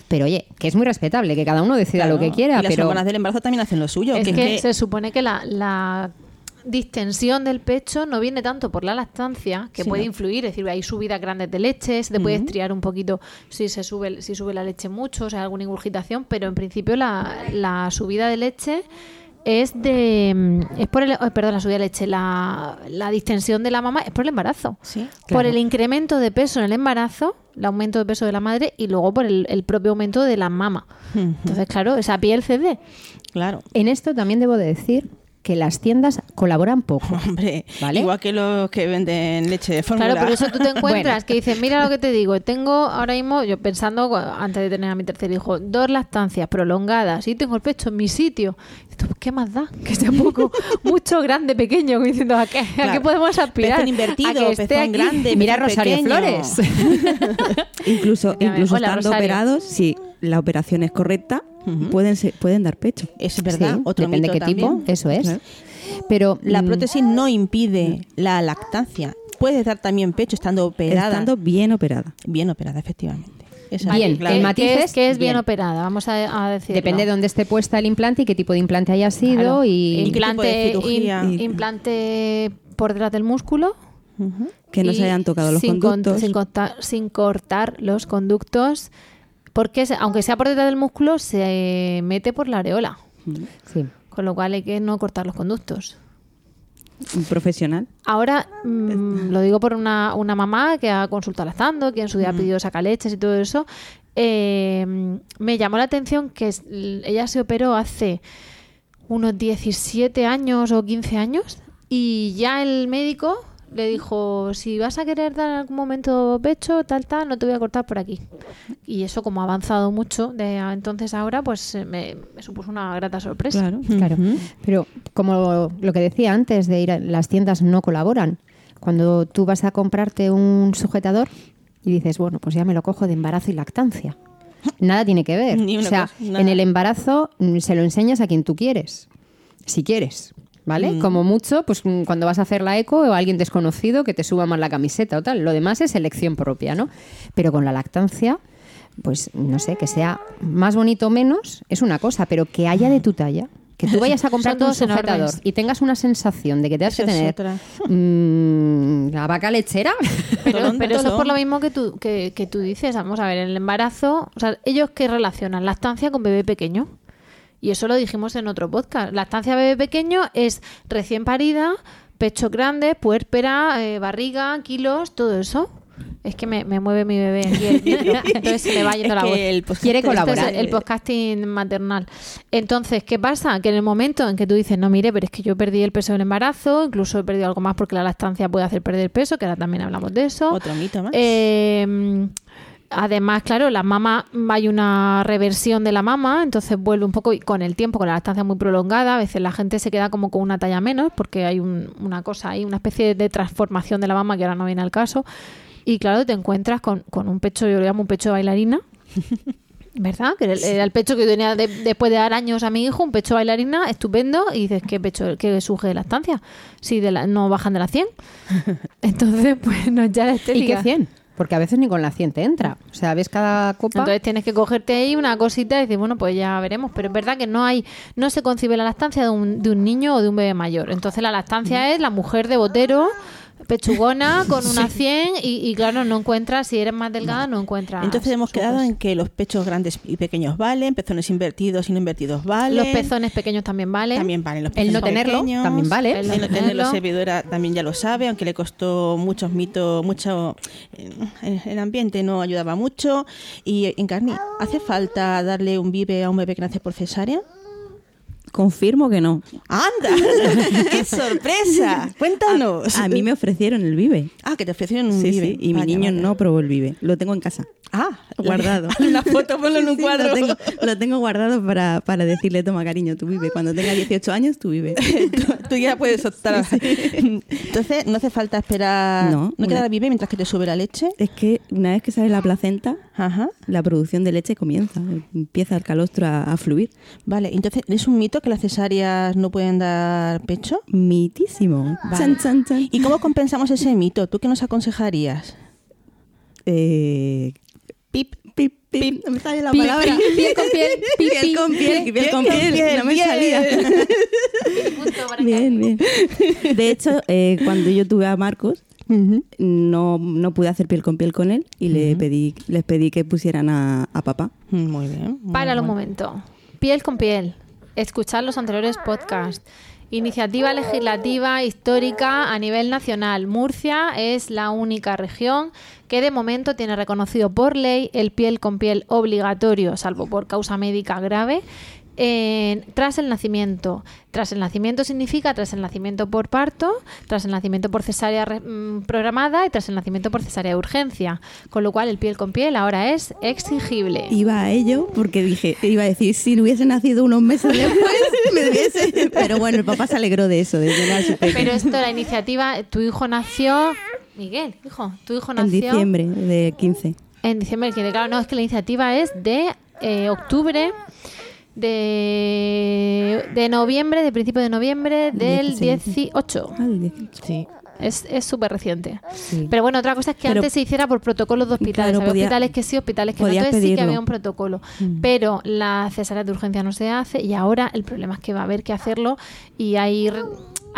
Pero oye, que es muy respetable, que cada uno decida lo que quiera, y las pero... hormonas del embarazo también hacen lo suyo. Es que se supone que la, la distensión del pecho no viene tanto por la lactancia, que Sí, puede no. influir, es decir, hay subidas grandes de leche, se te puede estriar un poquito si se sube si sube la leche mucho, o sea, alguna ingurgitación, pero en principio la, la subida de leche es de mm, es por el oh, perdón la subida de leche la, la distensión de la mamá es por el embarazo. Por claro. el incremento de peso en el embarazo el aumento de peso de la madre y luego por el, el propio aumento de la mama. Entonces claro esa piel cede. Claro. En esto también debo de decir que las tiendas colaboran poco. Hombre, ¿vale? igual que los que venden leche de fórmula. Claro, por eso tú te encuentras Bueno. que dices, mira lo que te digo, tengo ahora mismo, yo pensando antes de tener a mi tercer hijo, dos lactancias prolongadas y tengo el pecho en mi sitio. Y tú, ¿Qué más da? Que sea poco, mucho, grande, pequeño, diciendo, ¿a qué, a qué Claro. podemos aspirar? Pezón invertido, a que esté pezón aquí. grande, Mira pezón Rosario pequeño. Flores. Incluso, incluso Hola, estando Rosario. operados, si la operación es correcta, pueden, ser- pueden dar pecho. Es verdad, Sí, otro depende mito qué tipo, eso es. Claro. Pero La mm, prótesis no impide la lactancia. Puedes dar también pecho estando operada. Estando bien operada. bien operada, efectivamente. Esa- Bien, claro. el ¿Qué- matiz qué es qué es bien, bien. operada? Vamos a, a decirlo. depende de dónde esté puesta el implante y qué tipo de implante haya sido Claro. y qué tipo de implante, por detrás del músculo. Que no se hayan tocado los sin con- conductos. sin, cortar, sin cortar los conductos, porque aunque sea por detrás del músculo, se mete por la areola. sí. Con lo cual hay que no cortar los conductos. Un profesional. Ahora mm, lo digo por una, una mamá que ha consultado lactando, que en su día ha pedido sacaleches y todo eso. eh, me llamó la atención que ella se operó hace unos 17 años o 15 años y ya el médico le dijo, si vas a querer dar en algún momento pecho, tal, tal, no te voy a cortar por aquí. Y eso como ha avanzado mucho de entonces a ahora, pues eh, me, me supuso una grata sorpresa. Claro. Claro, pero como lo que decía antes de ir a las tiendas no colaboran. Cuando tú vas a comprarte un sujetador y dices, bueno, pues ya me lo cojo de embarazo y lactancia. Nada tiene que ver. Ni o sea, cosa, en el embarazo mm, se lo enseñas a quien tú quieres, si quieres. ¿Vale? Mm. Como mucho, pues mm, cuando vas a hacer la eco o a alguien desconocido que te suba más la camiseta o tal. Lo demás es elección propia, ¿no? Pero con la lactancia, pues no sé, que sea más bonito o menos es una cosa, pero que haya de tu talla. Que tú vayas a un todos sujetador enormes. y tengas una sensación de que te has que tener otra. mm, la vaca lechera. Pero, eso es por lo mismo que tú, que, que tú dices. Vamos a ver, en el embarazo, o sea, ellos que relacionan lactancia con bebé pequeño. Y eso lo dijimos en otro podcast. Lactancia bebé pequeño es recién parida, pecho grande, puérpera, eh, barriga, kilos, todo eso. Es que me, me mueve mi bebé aquí el micro, entonces se me va yendo Es la voz. el Quiere Este es colaborar. el podcasting maternal. Entonces, ¿qué pasa? Que en el momento en que tú dices, no, mire, pero es que yo perdí el peso del embarazo, incluso he perdido algo más porque la lactancia puede hacer perder peso, que ahora también hablamos de eso. Otro mito más. Eh, además, claro, la mama, hay una reversión de la mama, entonces vuelve un poco y con el tiempo, con la lactancia muy prolongada, a veces la gente se queda como con una talla menos porque hay un- una cosa ahí, una especie de transformación de la mama que ahora no viene al caso. Y claro, te encuentras con, con un pecho, yo lo llamo un pecho de bailarina. ¿Verdad? Que era el, pecho que yo tenía de- después de dar años a mi hijo, un pecho bailarina estupendo, y dices, ¿qué pecho, qué suje de lactancia? Si de la, no bajan de la 100. Entonces, pues no ya la ¿Y estética. qué 100? Porque a veces ni con la 100 te entra. O sea, ves cada copa. Entonces tienes que cogerte ahí una cosita y decir, bueno, pues ya veremos. Pero es verdad que no hay, no se concibe la lactancia de un, de un niño o de un bebé mayor. Entonces la lactancia es la mujer de botero, pechugona, con una 100 y, y claro, no encuentras, si eres más delgada, no encuentras. Entonces hemos quedado en que los pechos grandes y pequeños valen, pezones invertidos y no invertidos valen. Los pezones pequeños también valen. También valen los El pezones no tenerlo pequeños. también vale. El no tenerlo, servidora también ya lo sabe, aunque le costó muchos mitos, mucho. eh, El ambiente no ayudaba mucho. Y Encarni, ¿hace falta darle un vive a un bebé que nace por cesárea? Confirmo que no. ¡Anda! ¡Qué sorpresa! Cuéntanos. A, a mí me ofrecieron el Vive. Ah, que te ofrecieron un Sí, vive. sí, y mi niño vaya. no probó el Vive. Lo tengo en casa. Ah, guardado. Una foto, ponlo en un Sí, cuadro. Lo tengo, lo tengo guardado para, para decirle, toma cariño, tú vive. Cuando tenga 18 años, tú vive. tú, tú ya puedes optar. Entonces, no hace falta esperar. No, ¿No queda una- el vive mientras que te sube la leche? Es que una vez que sale la placenta, Ajá. la producción de leche comienza. Empieza el calostro a, a fluir. Vale, entonces, ¿es un mito que las cesáreas no pueden dar pecho? Mitísimo. Vale. Chan, chan, chan. ¿Y cómo compensamos ese mito? ¿Tú qué nos aconsejarías? Eh, pip, pip, pip. No me sale la palabra. pi- piel con piel, pi- Piel pi- con piel, piel piel con piel. piel, No me salía. Bien, bien. De hecho, eh, cuando yo tuve a Marcos, no, no pude hacer piel con piel con él y le pedí, les pedí que pusieran a, a papá. Muy bien. muy Páralo un bueno. momento. Piel con piel. Escuchar los anteriores podcasts. Iniciativa legislativa histórica a nivel nacional. Murcia es la única región que de momento tiene reconocido por ley el piel con piel obligatorio, salvo por causa médica grave, en- tras el nacimiento. Tras el nacimiento significa tras el nacimiento por parto, tras el nacimiento por cesárea re- mm, programada y tras el nacimiento por cesárea de urgencia. Con lo cual el piel con piel ahora es exigible. Iba a ello porque dije, iba a decir, si hubiese nacido unos meses después, me hubiese... Pero bueno, el papá se alegró de eso, de llenar su pecho. Pero esto, la iniciativa, tu hijo nació. Miguel, hijo, tu hijo En nació. diciembre de 15. En diciembre, claro, no, es que la iniciativa es de eh, octubre, de, de noviembre, de principio de noviembre del 16. 18. Ah, del 18. Sí. Es es súper reciente. Sí. Pero bueno, otra cosa es que Pero- antes se hiciera por protocolos de hospitales. Claro, podía- hospitales que sí, hospitales que no. Entonces sí que había un protocolo. Mm. Pero la cesárea de urgencia no se hace y ahora el problema es que va a haber que hacerlo y hay,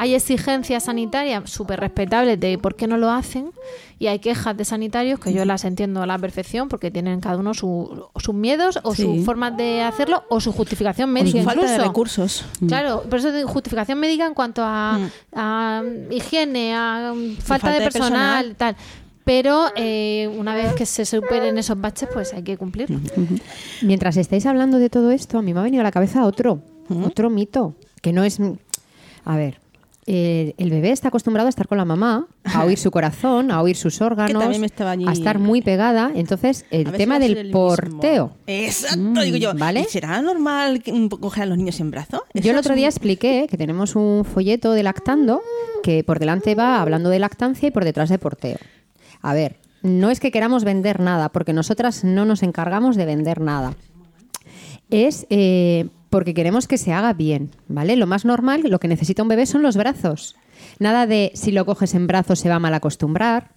hay exigencias sanitarias súper respetables de por qué no lo hacen y hay quejas de sanitarios que yo las entiendo a la perfección porque tienen cada uno su- sus miedos o Sí. sus formas de hacerlo o su justificación O médica su falta de recursos. Claro, por eso justificación médica en cuanto a, Mm. a higiene, a falta, falta de de personal, personal. tal. pero eh, una vez que se superen esos baches, pues hay que cumplirlo. Mientras estáis hablando de todo esto, a mí me ha venido a la cabeza otro, otro mito, que no es... A ver, eh, el bebé está acostumbrado a estar con la mamá, a oír su corazón, a oír sus órganos, a estar muy pegada. Entonces, el tema del el mismo. porteo. Exacto, digo yo. ¿Vale? ¿y ¿Será normal mm, coger a los niños en brazos? Yo el otro día expliqué que tenemos un folleto de lactando que por delante va hablando de lactancia y por detrás de porteo. A ver, no es que queramos vender nada, porque nosotras no nos encargamos de vender nada. Es eh, porque queremos que se haga bien, ¿vale? Lo más normal, lo que necesita un bebé son los brazos. Nada de si lo coges en brazos se va a mal acostumbrar.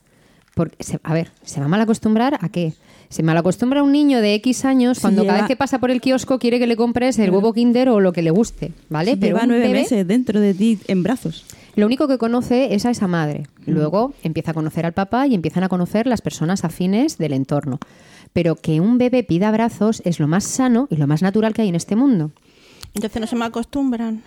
Porque, se- a ver, ¿se va a mal acostumbrar a qué? Se mal acostumbra un niño de X años Si cuando cada lleva- vez que pasa por el kiosco quiere que le compres el huevo kinder o lo que le guste, ¿vale? Si lleva un nueve bebé- meses dentro de ti en brazos. Lo único que conoce es a esa madre. Luego empieza a conocer al papá y empiezan a conocer las personas afines del entorno. Pero que un bebé pida abrazos es lo más sano y lo más natural que hay en este mundo. Entonces no se me acostumbran.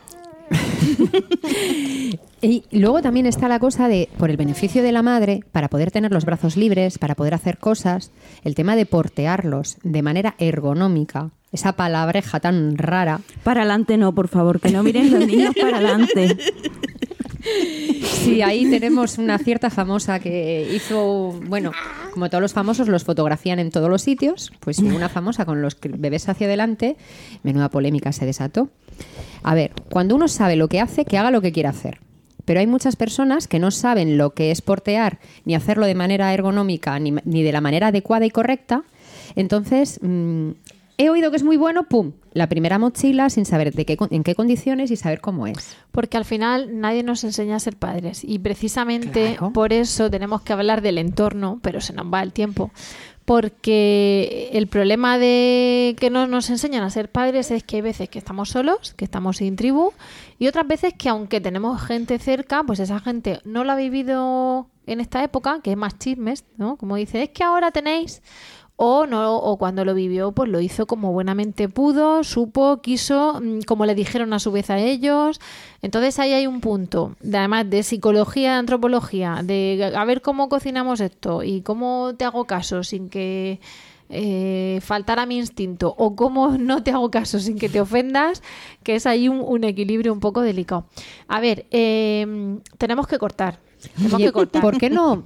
Y luego también está la cosa de, por el beneficio de la madre, para poder tener los brazos libres, para poder hacer cosas, el tema de portearlos de manera ergonómica, esa palabreja tan rara. Para adelante no, por favor, que no miren los niños para adelante. Sí, ahí tenemos una cierta famosa que hizo, bueno, como todos los famosos los fotografían en todos los sitios, pues una famosa con los bebés hacia adelante, menuda polémica se desató. A ver, cuando uno sabe lo que hace, que haga lo que quiera hacer. Pero hay muchas personas que no saben lo que es portear, ni hacerlo de manera ergonómica, ni, ni de la manera adecuada y correcta. Entonces, mm, he oído que es muy bueno, ¡pum! La primera mochila sin saber de qué, en qué condiciones y saber cómo es. Porque al final nadie nos enseña a ser padres y precisamente por eso tenemos que hablar del entorno, pero se nos va el tiempo. Porque el problema de que no nos enseñan a ser padres es que hay veces que estamos solos, que estamos sin tribu, y otras veces que aunque tenemos gente cerca, pues esa gente no lo ha vivido en esta época, que es más chismes, ¿no? Como dice, es que ahora tenéis o no o cuando lo vivió pues lo hizo como buenamente pudo supo quiso mm, como le dijeron a su vez a ellos. Entonces ahí hay un punto. De, además de psicología de antropología de a ver cómo cocinamos esto y cómo te hago caso sin que eh, faltara mi instinto o cómo no te hago caso sin que te ofendas que es ahí un, un equilibrio un poco delicado. A ver eh, tenemos que cortar. Tenemos Oye, que cortar. ¿Por qué no?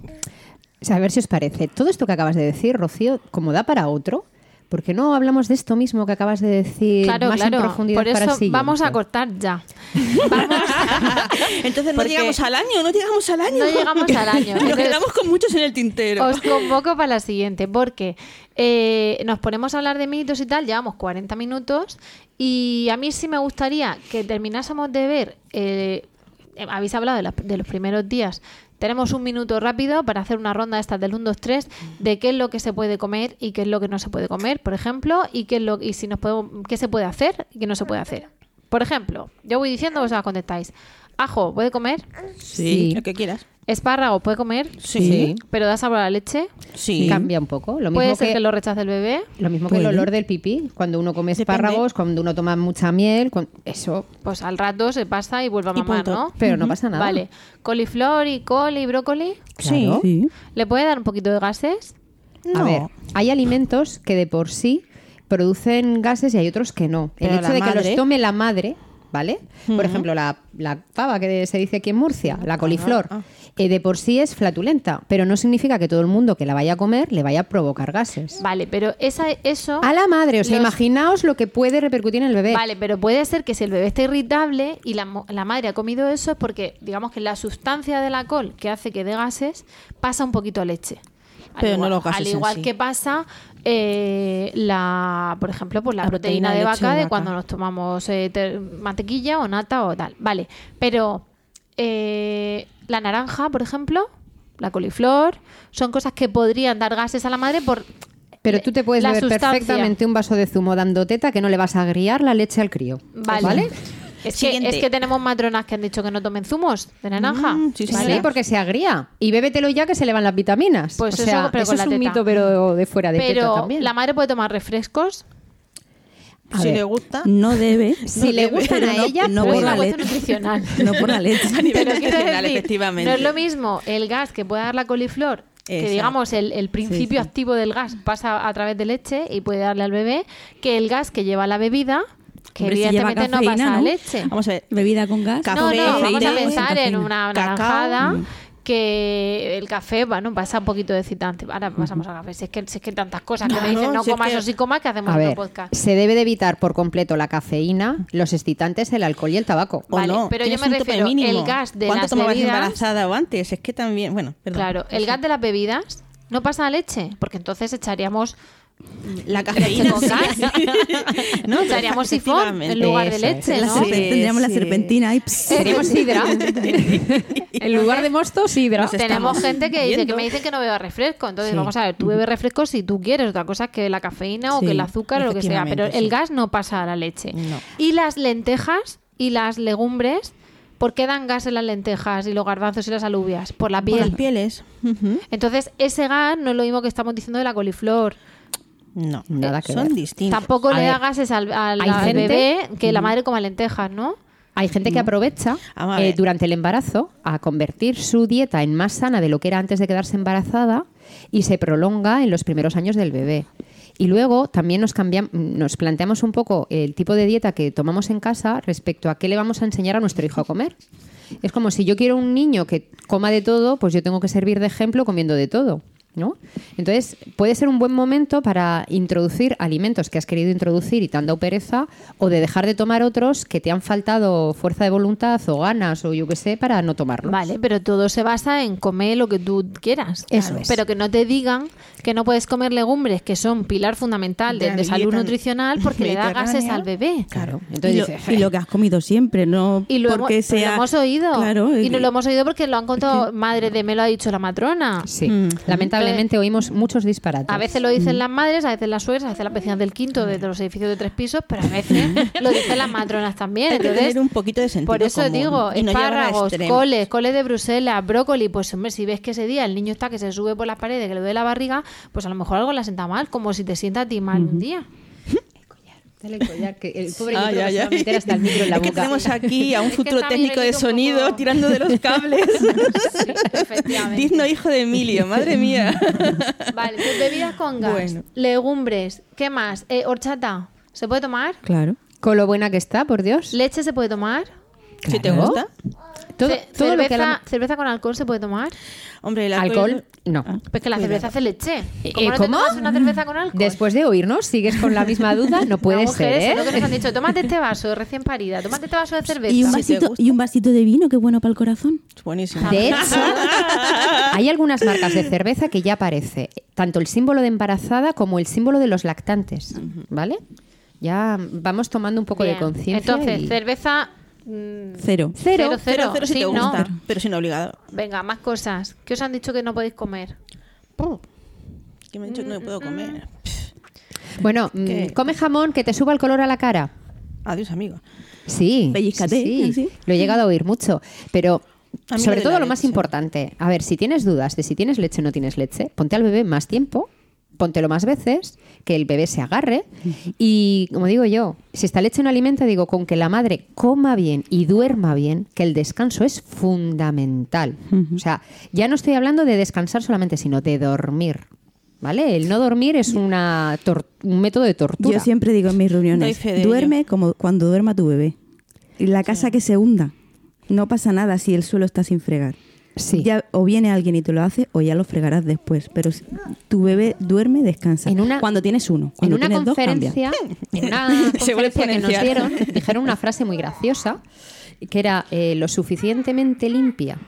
O sea, a ver si os parece. Todo esto que acabas de decir, Rocío, como da para otro, ¿por qué no hablamos de esto mismo que acabas de decir Claro, más en claro. profundidad Por para el eso vamos a cortar ya. Entonces no Porque- llegamos al año, no llegamos al año. No llegamos al año. Nos quedamos con muchos en el tintero. Os convoco para la siguiente, porque eh, nos ponemos a hablar de mitos y tal, llevamos 40 minutos y a mí sí me gustaría que terminásemos de ver, eh, eh, habéis hablado de, la- de los primeros días, tenemos un minuto rápido para hacer una ronda de estas del 1, 2, 3 de qué es lo que se puede comer y qué es lo que no se puede comer, por ejemplo, y qué es lo y si nos podemos, qué se puede hacer y qué no se puede hacer. Por ejemplo, yo voy diciendo, vosotros contestáis. Ajo, ¿puede comer? Sí, lo que quieras. Espárrago, ¿puede comer? Sí. ¿Pero da sabor a la leche? Sí. Cambia un poco. Lo ¿Puede mismo ser que, que lo rechace el bebé? lo mismo que el Puede. olor del pipí. Cuando uno come espárragos, cuando uno toma mucha miel, con- eso. Pues al rato se pasa y vuelve a mamar, punto. ¿no? Pero no pasa nada. Vale. Coliflor y col y brócoli. Claro. Sí. ¿Le puede dar un poquito de gases? A ver, hay alimentos que de por sí producen gases y hay otros que no. El hecho de que madre- los tome la madre, ¿vale? Por ejemplo, la, la pava que se dice aquí en Murcia, la coliflor, ah. Eh, de por sí es flatulenta, pero no significa que todo el mundo que la vaya a comer le vaya a provocar gases. Vale, pero esa, eso... A la madre, o sea, Los- imaginaos lo que puede repercutir en el bebé. Vale, pero puede ser que si el bebé está irritable y la, madre ha comido eso es porque, digamos que la sustancia de la col que hace que dé gases pasa un poquito a leche. Al Pero no los gases Al en igual sí. que pasa, eh, la, por ejemplo, pues la, La proteína, proteína de vaca de cuando nos tomamos eh, te- mantequilla o nata o tal. Vale, pero eh, la naranja, por ejemplo, la coliflor, son cosas que podrían dar gases a la madre por Pero tú te puedes la beber sustancia. perfectamente un vaso de zumo dando teta que no le vas a agriar la leche al crío. Vale. Es que, es que tenemos matronas que han dicho que no tomen zumos de naranja. Mm, sí, Sí, señora. porque se agría. Y bébetelo ya que se le van las vitaminas. Pues o eso, sea, pero eso con es la un teta. mito, pero de fuera de teta Pero también. la madre puede tomar refrescos. A si ver. le gusta. No debe. Si no le debe, gustan a no- ella, no pero por la leche. nutricional. No por la leche. A nivel nutricional, efectivamente. No es lo mismo el gas que puede dar la coliflor que digamos el, el principio sí. activo del gas pasa a través de leche y puede darle al bebé, que el gas que lleva la bebida, que Hombre, si lleva evidentemente no pasa a ¿no? leche. Vamos a ver. Bebida con gas. No, no, vamos a pensar en una cacao. naranjada que el café, bueno, pasa un poquito de excitante. Ahora pasamos al café. Si es que, si es que hay tantas cosas que me Claro, dicen no si es comas que- o sí comas que hacemos A otro ver, podcast. se debe de evitar por completo la cafeína, los excitantes, el alcohol y el tabaco. O Vale, no, pero yo me refiero, mínimo. el gas de ¿Cuánto las tomabas bebidas- embarazada o antes? Es que también, bueno, perdón. Claro, el gas de las bebidas no pasa a leche, porque entonces echaríamos La cafeína con gas. no, echaríamos sifón en lugar de leche, ¿no? tendríamos la serpentina y pss, Seríamos sidra. en lugar de mosto, sidra. Nos Tenemos gente que dice que me dicen que no beba refresco. Entonces, Sí. vamos a ver, tú bebes refresco si tú quieres. Otra cosa es que la cafeína o Sí, que el azúcar o lo que sea. Pero el gas no pasa a la leche. No. Y las lentejas y las legumbres, ¿por qué dan gas en las lentejas y los garbanzos y las alubias? Por la Por las piel. pieles. Entonces, ese gas no es lo mismo que estamos diciendo de la coliflor. No, Nada que son ver. distintos. Tampoco A le ver, da gases al, al- hay al gente- bebé que la madre coma lentejas, ¿no? Hay gente que aprovecha eh, durante el embarazo a convertir su dieta en más sana de lo que era antes de quedarse embarazada y se prolonga en los primeros años del bebé. Y luego también nos, cambiam- nos planteamos un poco el tipo de dieta que tomamos en casa respecto a qué le vamos a enseñar a nuestro hijo a comer. Es como si yo quiero un niño que coma de todo, pues yo tengo que servir de ejemplo comiendo de todo. ¿No? Entonces, puede ser un buen momento para introducir alimentos que has querido introducir y te han dado pereza, o de dejar de tomar otros que te han faltado fuerza de voluntad o ganas, o yo qué sé, para no tomarlos. Vale, pero todo se basa en comer lo que tú quieras. Eso es. Pero que no te digan que no puedes comer legumbres, que son pilar fundamental De de, la de salud nutricional, porque le da gases al bebé. Claro. y, lo, dices, y lo que has comido siempre, no Y lo, hemos, porque pero lo hemos oído. Claro, y no lo hemos oído porque lo han contado madre de me lo ha dicho la matrona. Sí, Mm. lamentablemente oímos muchos disparates. A veces lo dicen las madres, a veces las suegras, a veces las vecinas del quinto de los edificios de tres pisos, pero a veces lo dicen las matronas también. Hay que Entonces, tener un poquito de sentido por eso común digo, y espárragos, coles, coles de Bruselas, brócoli, pues hombre, si ves que ese día el niño está que se sube por las paredes, que le duele la barriga, pues a lo mejor algo le sienta mal, como si te sienta a ti mal un día. Dale el collar, que el pobre Ah, ya, que se ya. va a meter hasta el micro en la es que boca. tenemos aquí a un Es que futuro técnico de sonido poco- tirando de los cables. Sí, efectivamente. Digno hijo de Emilio, madre mía. Vale, pues bebidas con gas, Bueno. legumbres, ¿qué más? Eh, horchata, ¿se puede tomar? Claro. Con lo buena que está, por Dios. ¿Leche se puede tomar? Si te Claro. gusta. Todo, Ce- todo lo que cerveza, hablamos- ¿Cerveza con alcohol se puede tomar? Hombre, el Alcohol, no. Pues que la cerveza hace leche. Eh, ¿Cómo no te ¿cómo? tomas una cerveza con alcohol? Después de oírnos, sigues con la misma duda, no puede Las mujeres, ser, es lo que ¿eh? nos han dicho, tómate este vaso recién parida, tómate este vaso de cerveza. Y un, te vasito, gusta. y un vasito de vino, qué bueno para el corazón. Es buenísimo. De hecho, hay algunas marcas de cerveza que ya aparece tanto el símbolo de embarazada como el símbolo de los lactantes, ¿vale? Ya vamos tomando un poco Bien. de conciencia. Entonces, y- cerveza... mm, Cero. Cero, Cero, cero, cero si sí, te no. gusta, pero sin obligado. Venga, más cosas. ¿Qué os han dicho que no podéis comer? Que me han dicho que no puedo comer. Bueno, mm, ¿Qué? come jamón que te suba el color a la cara. Adiós, amigo. Sí, Pellizcate, sí, así. lo he llegado a oír mucho, pero sobre todo lo más importante, a ver, si tienes dudas de si tienes leche o no tienes leche, ponte al bebé más tiempo, póntelo más veces, que el bebé se agarre y, como digo yo, si esta leche no alimenta, digo, con que la madre coma bien y duerma bien, que el descanso es fundamental. O sea, ya no estoy hablando de descansar solamente, sino de dormir. ¿Vale? El no dormir es una un método de tortura. Yo siempre digo en mis reuniones, ello. duerme como cuando duerma tu bebé. Y la casa que se hunda. No pasa nada si el suelo está sin fregar. Sí. Ya, o viene alguien y te lo hace o ya lo fregarás después. Pero si- tu bebé duerme, descansa. En una- cuando tienes uno. En Cuando una tienes dos, cambia. conferencia, en una conferencia que nos dieron, dijeron una frase muy graciosa, que era eh, lo suficientemente limpia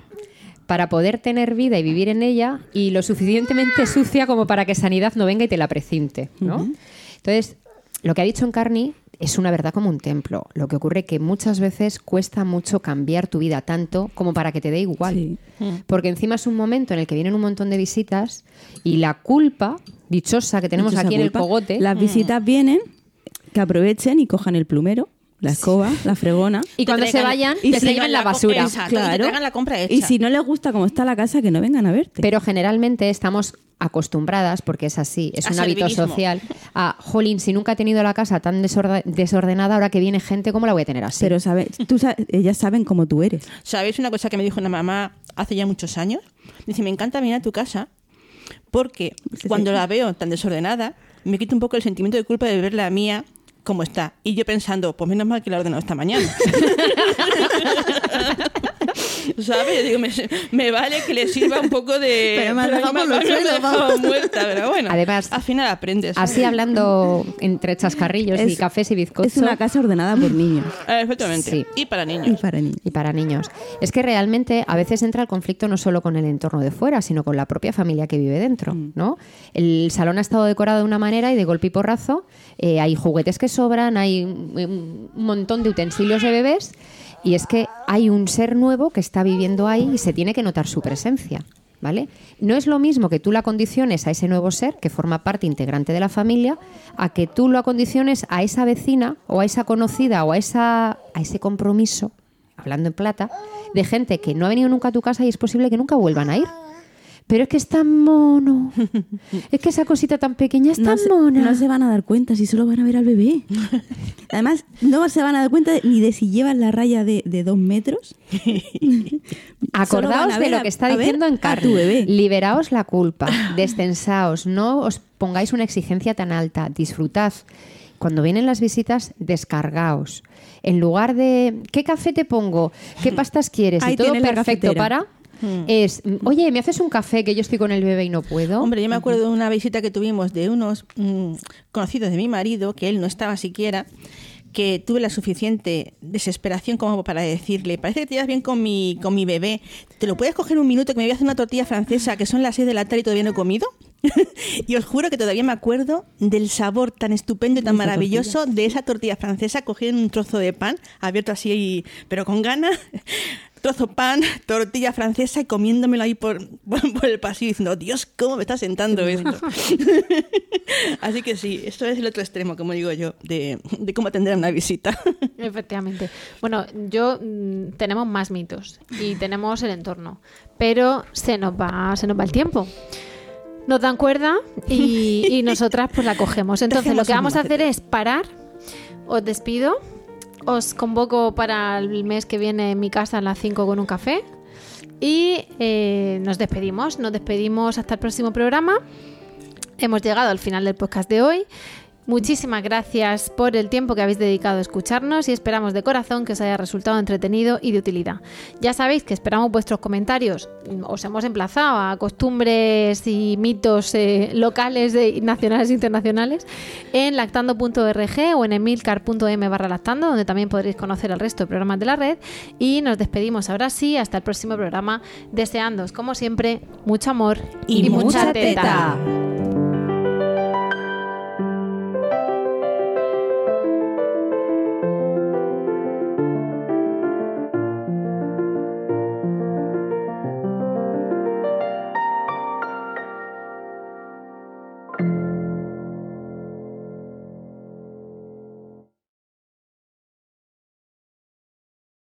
para poder tener vida y vivir en ella y lo suficientemente sucia como para que sanidad no venga y te la precinte. ¿no? Entonces, lo que ha dicho Encarni es una verdad como un templo. Lo que ocurre que muchas veces cuesta mucho cambiar tu vida tanto como para que te dé igual. Sí. Porque encima es un momento en el que vienen un montón de visitas y la culpa dichosa que tenemos Dichosa aquí en el cogote. Las visitas vienen, que aprovechen y cojan el plumero, la escoba, la fregona. Y cuando se vayan, y te llevan la basura. Exacto, que te traigan la compra hecha. Y si no les gusta cómo está la casa, que no vengan a verte. Pero generalmente estamos acostumbradas, porque es así, es A un hábito social, a, jolín, si nunca he tenido la casa tan desorde- desordenada, ahora que viene gente, ¿cómo la voy a tener así? Pero sabe, tú sa- ellas saben cómo tú eres. ¿Sabéis una cosa que me dijo una mamá hace ya muchos años? Dice, me encanta venir a tu casa Porque cuando la veo tan desordenada, me quita un poco el sentimiento de culpa de ver la mía como está. Y yo pensando, pues menos mal que la he ordenado esta mañana. ¿Sabes? Yo digo, me, me vale que le sirva un poco de. Pero los me- me suelos, he dejado vamos. muerta, pero bueno. Además, al final aprendes. ¿sabes? Así hablando entre chascarrillos y cafés y bizcochos. Es una casa ordenada por niños. Eh, Efectivamente. Sí. Y para Y niños. para niños. y para niños. Es que realmente a veces entra el conflicto no solo con el entorno de fuera, sino con la propia familia que vive dentro, ¿no? El salón ha estado decorado de una manera y de golpe y porrazo eh, hay juguetes que sobran, hay un montón de utensilios de bebés y es que hay un ser nuevo que está viviendo ahí y se tiene que notar su presencia. ¿Vale? No es lo mismo que tú la condiciones a ese nuevo ser que forma parte integrante de la familia, a que tú lo acondiciones a esa vecina o a esa conocida o a, esa, a ese compromiso hablando en plata, de gente que no ha venido nunca a tu casa y es posible que nunca vuelvan a ir. Pero es que es tan mono. Es que esa cosita tan pequeña es No tan se, mona. no se van a dar cuenta si solo van a ver al bebé. Además, no se van a dar cuenta ni de si llevan la raya de, de dos metros. Acordaos de lo a- que está diciendo en bebé. Liberaos la culpa, descensaos, no os pongáis una exigencia tan alta, disfrutad. Cuando vienen las visitas, descargaos. En lugar de ¿qué café te pongo? ¿Qué pastas quieres? Ahí y todo perfecto cafetera. Para es, oye, ¿me haces un café que yo estoy con el bebé y no puedo? Hombre, yo me acuerdo de una visita que tuvimos de unos mm, conocidos de mi marido, que él no estaba siquiera, que tuve la suficiente desesperación como para decirle, parece que te llevas bien con mi, con mi bebé, ¿te lo puedes coger un minuto que me voy a hacer una tortilla francesa que son las 6 de la tarde y todavía no he comido? y os juro que todavía me acuerdo del sabor tan estupendo y tan maravilloso de esa tortilla francesa cogida en un trozo de pan, abierto así, pero con ganas, trozo pan, tortilla francesa y comiéndomelo ahí por, por, por el pasillo diciendo, Dios, ¿cómo me está sentando esto? Así que sí, esto es el otro extremo, como digo yo, de, de cómo atender a una visita. Efectivamente. Bueno, yo mm, tenemos más mitos y tenemos el entorno, pero se nos va, se nos va el tiempo. Nos dan cuerda y, y nosotras pues la cogemos. Entonces lo que vamos a hacer es parar. Os despido. Os convoco para el mes que viene en mi casa a las 5 con un café. Y eh, nos despedimos. Nos despedimos hasta el próximo programa. Hemos llegado al final del podcast de hoy. Muchísimas gracias por el tiempo que habéis dedicado a escucharnos y esperamos de corazón que os haya resultado entretenido y de utilidad. Ya sabéis que esperamos vuestros comentarios. Os hemos emplazado a costumbres y mitos eh, locales, de, nacionales e internacionales en lactando.org o en emilcar.m barra lactando, donde también podréis conocer el resto de programas de la red. Y nos despedimos ahora sí, hasta el próximo programa, deseándoos, como siempre, mucho amor Y mucha teta. teta.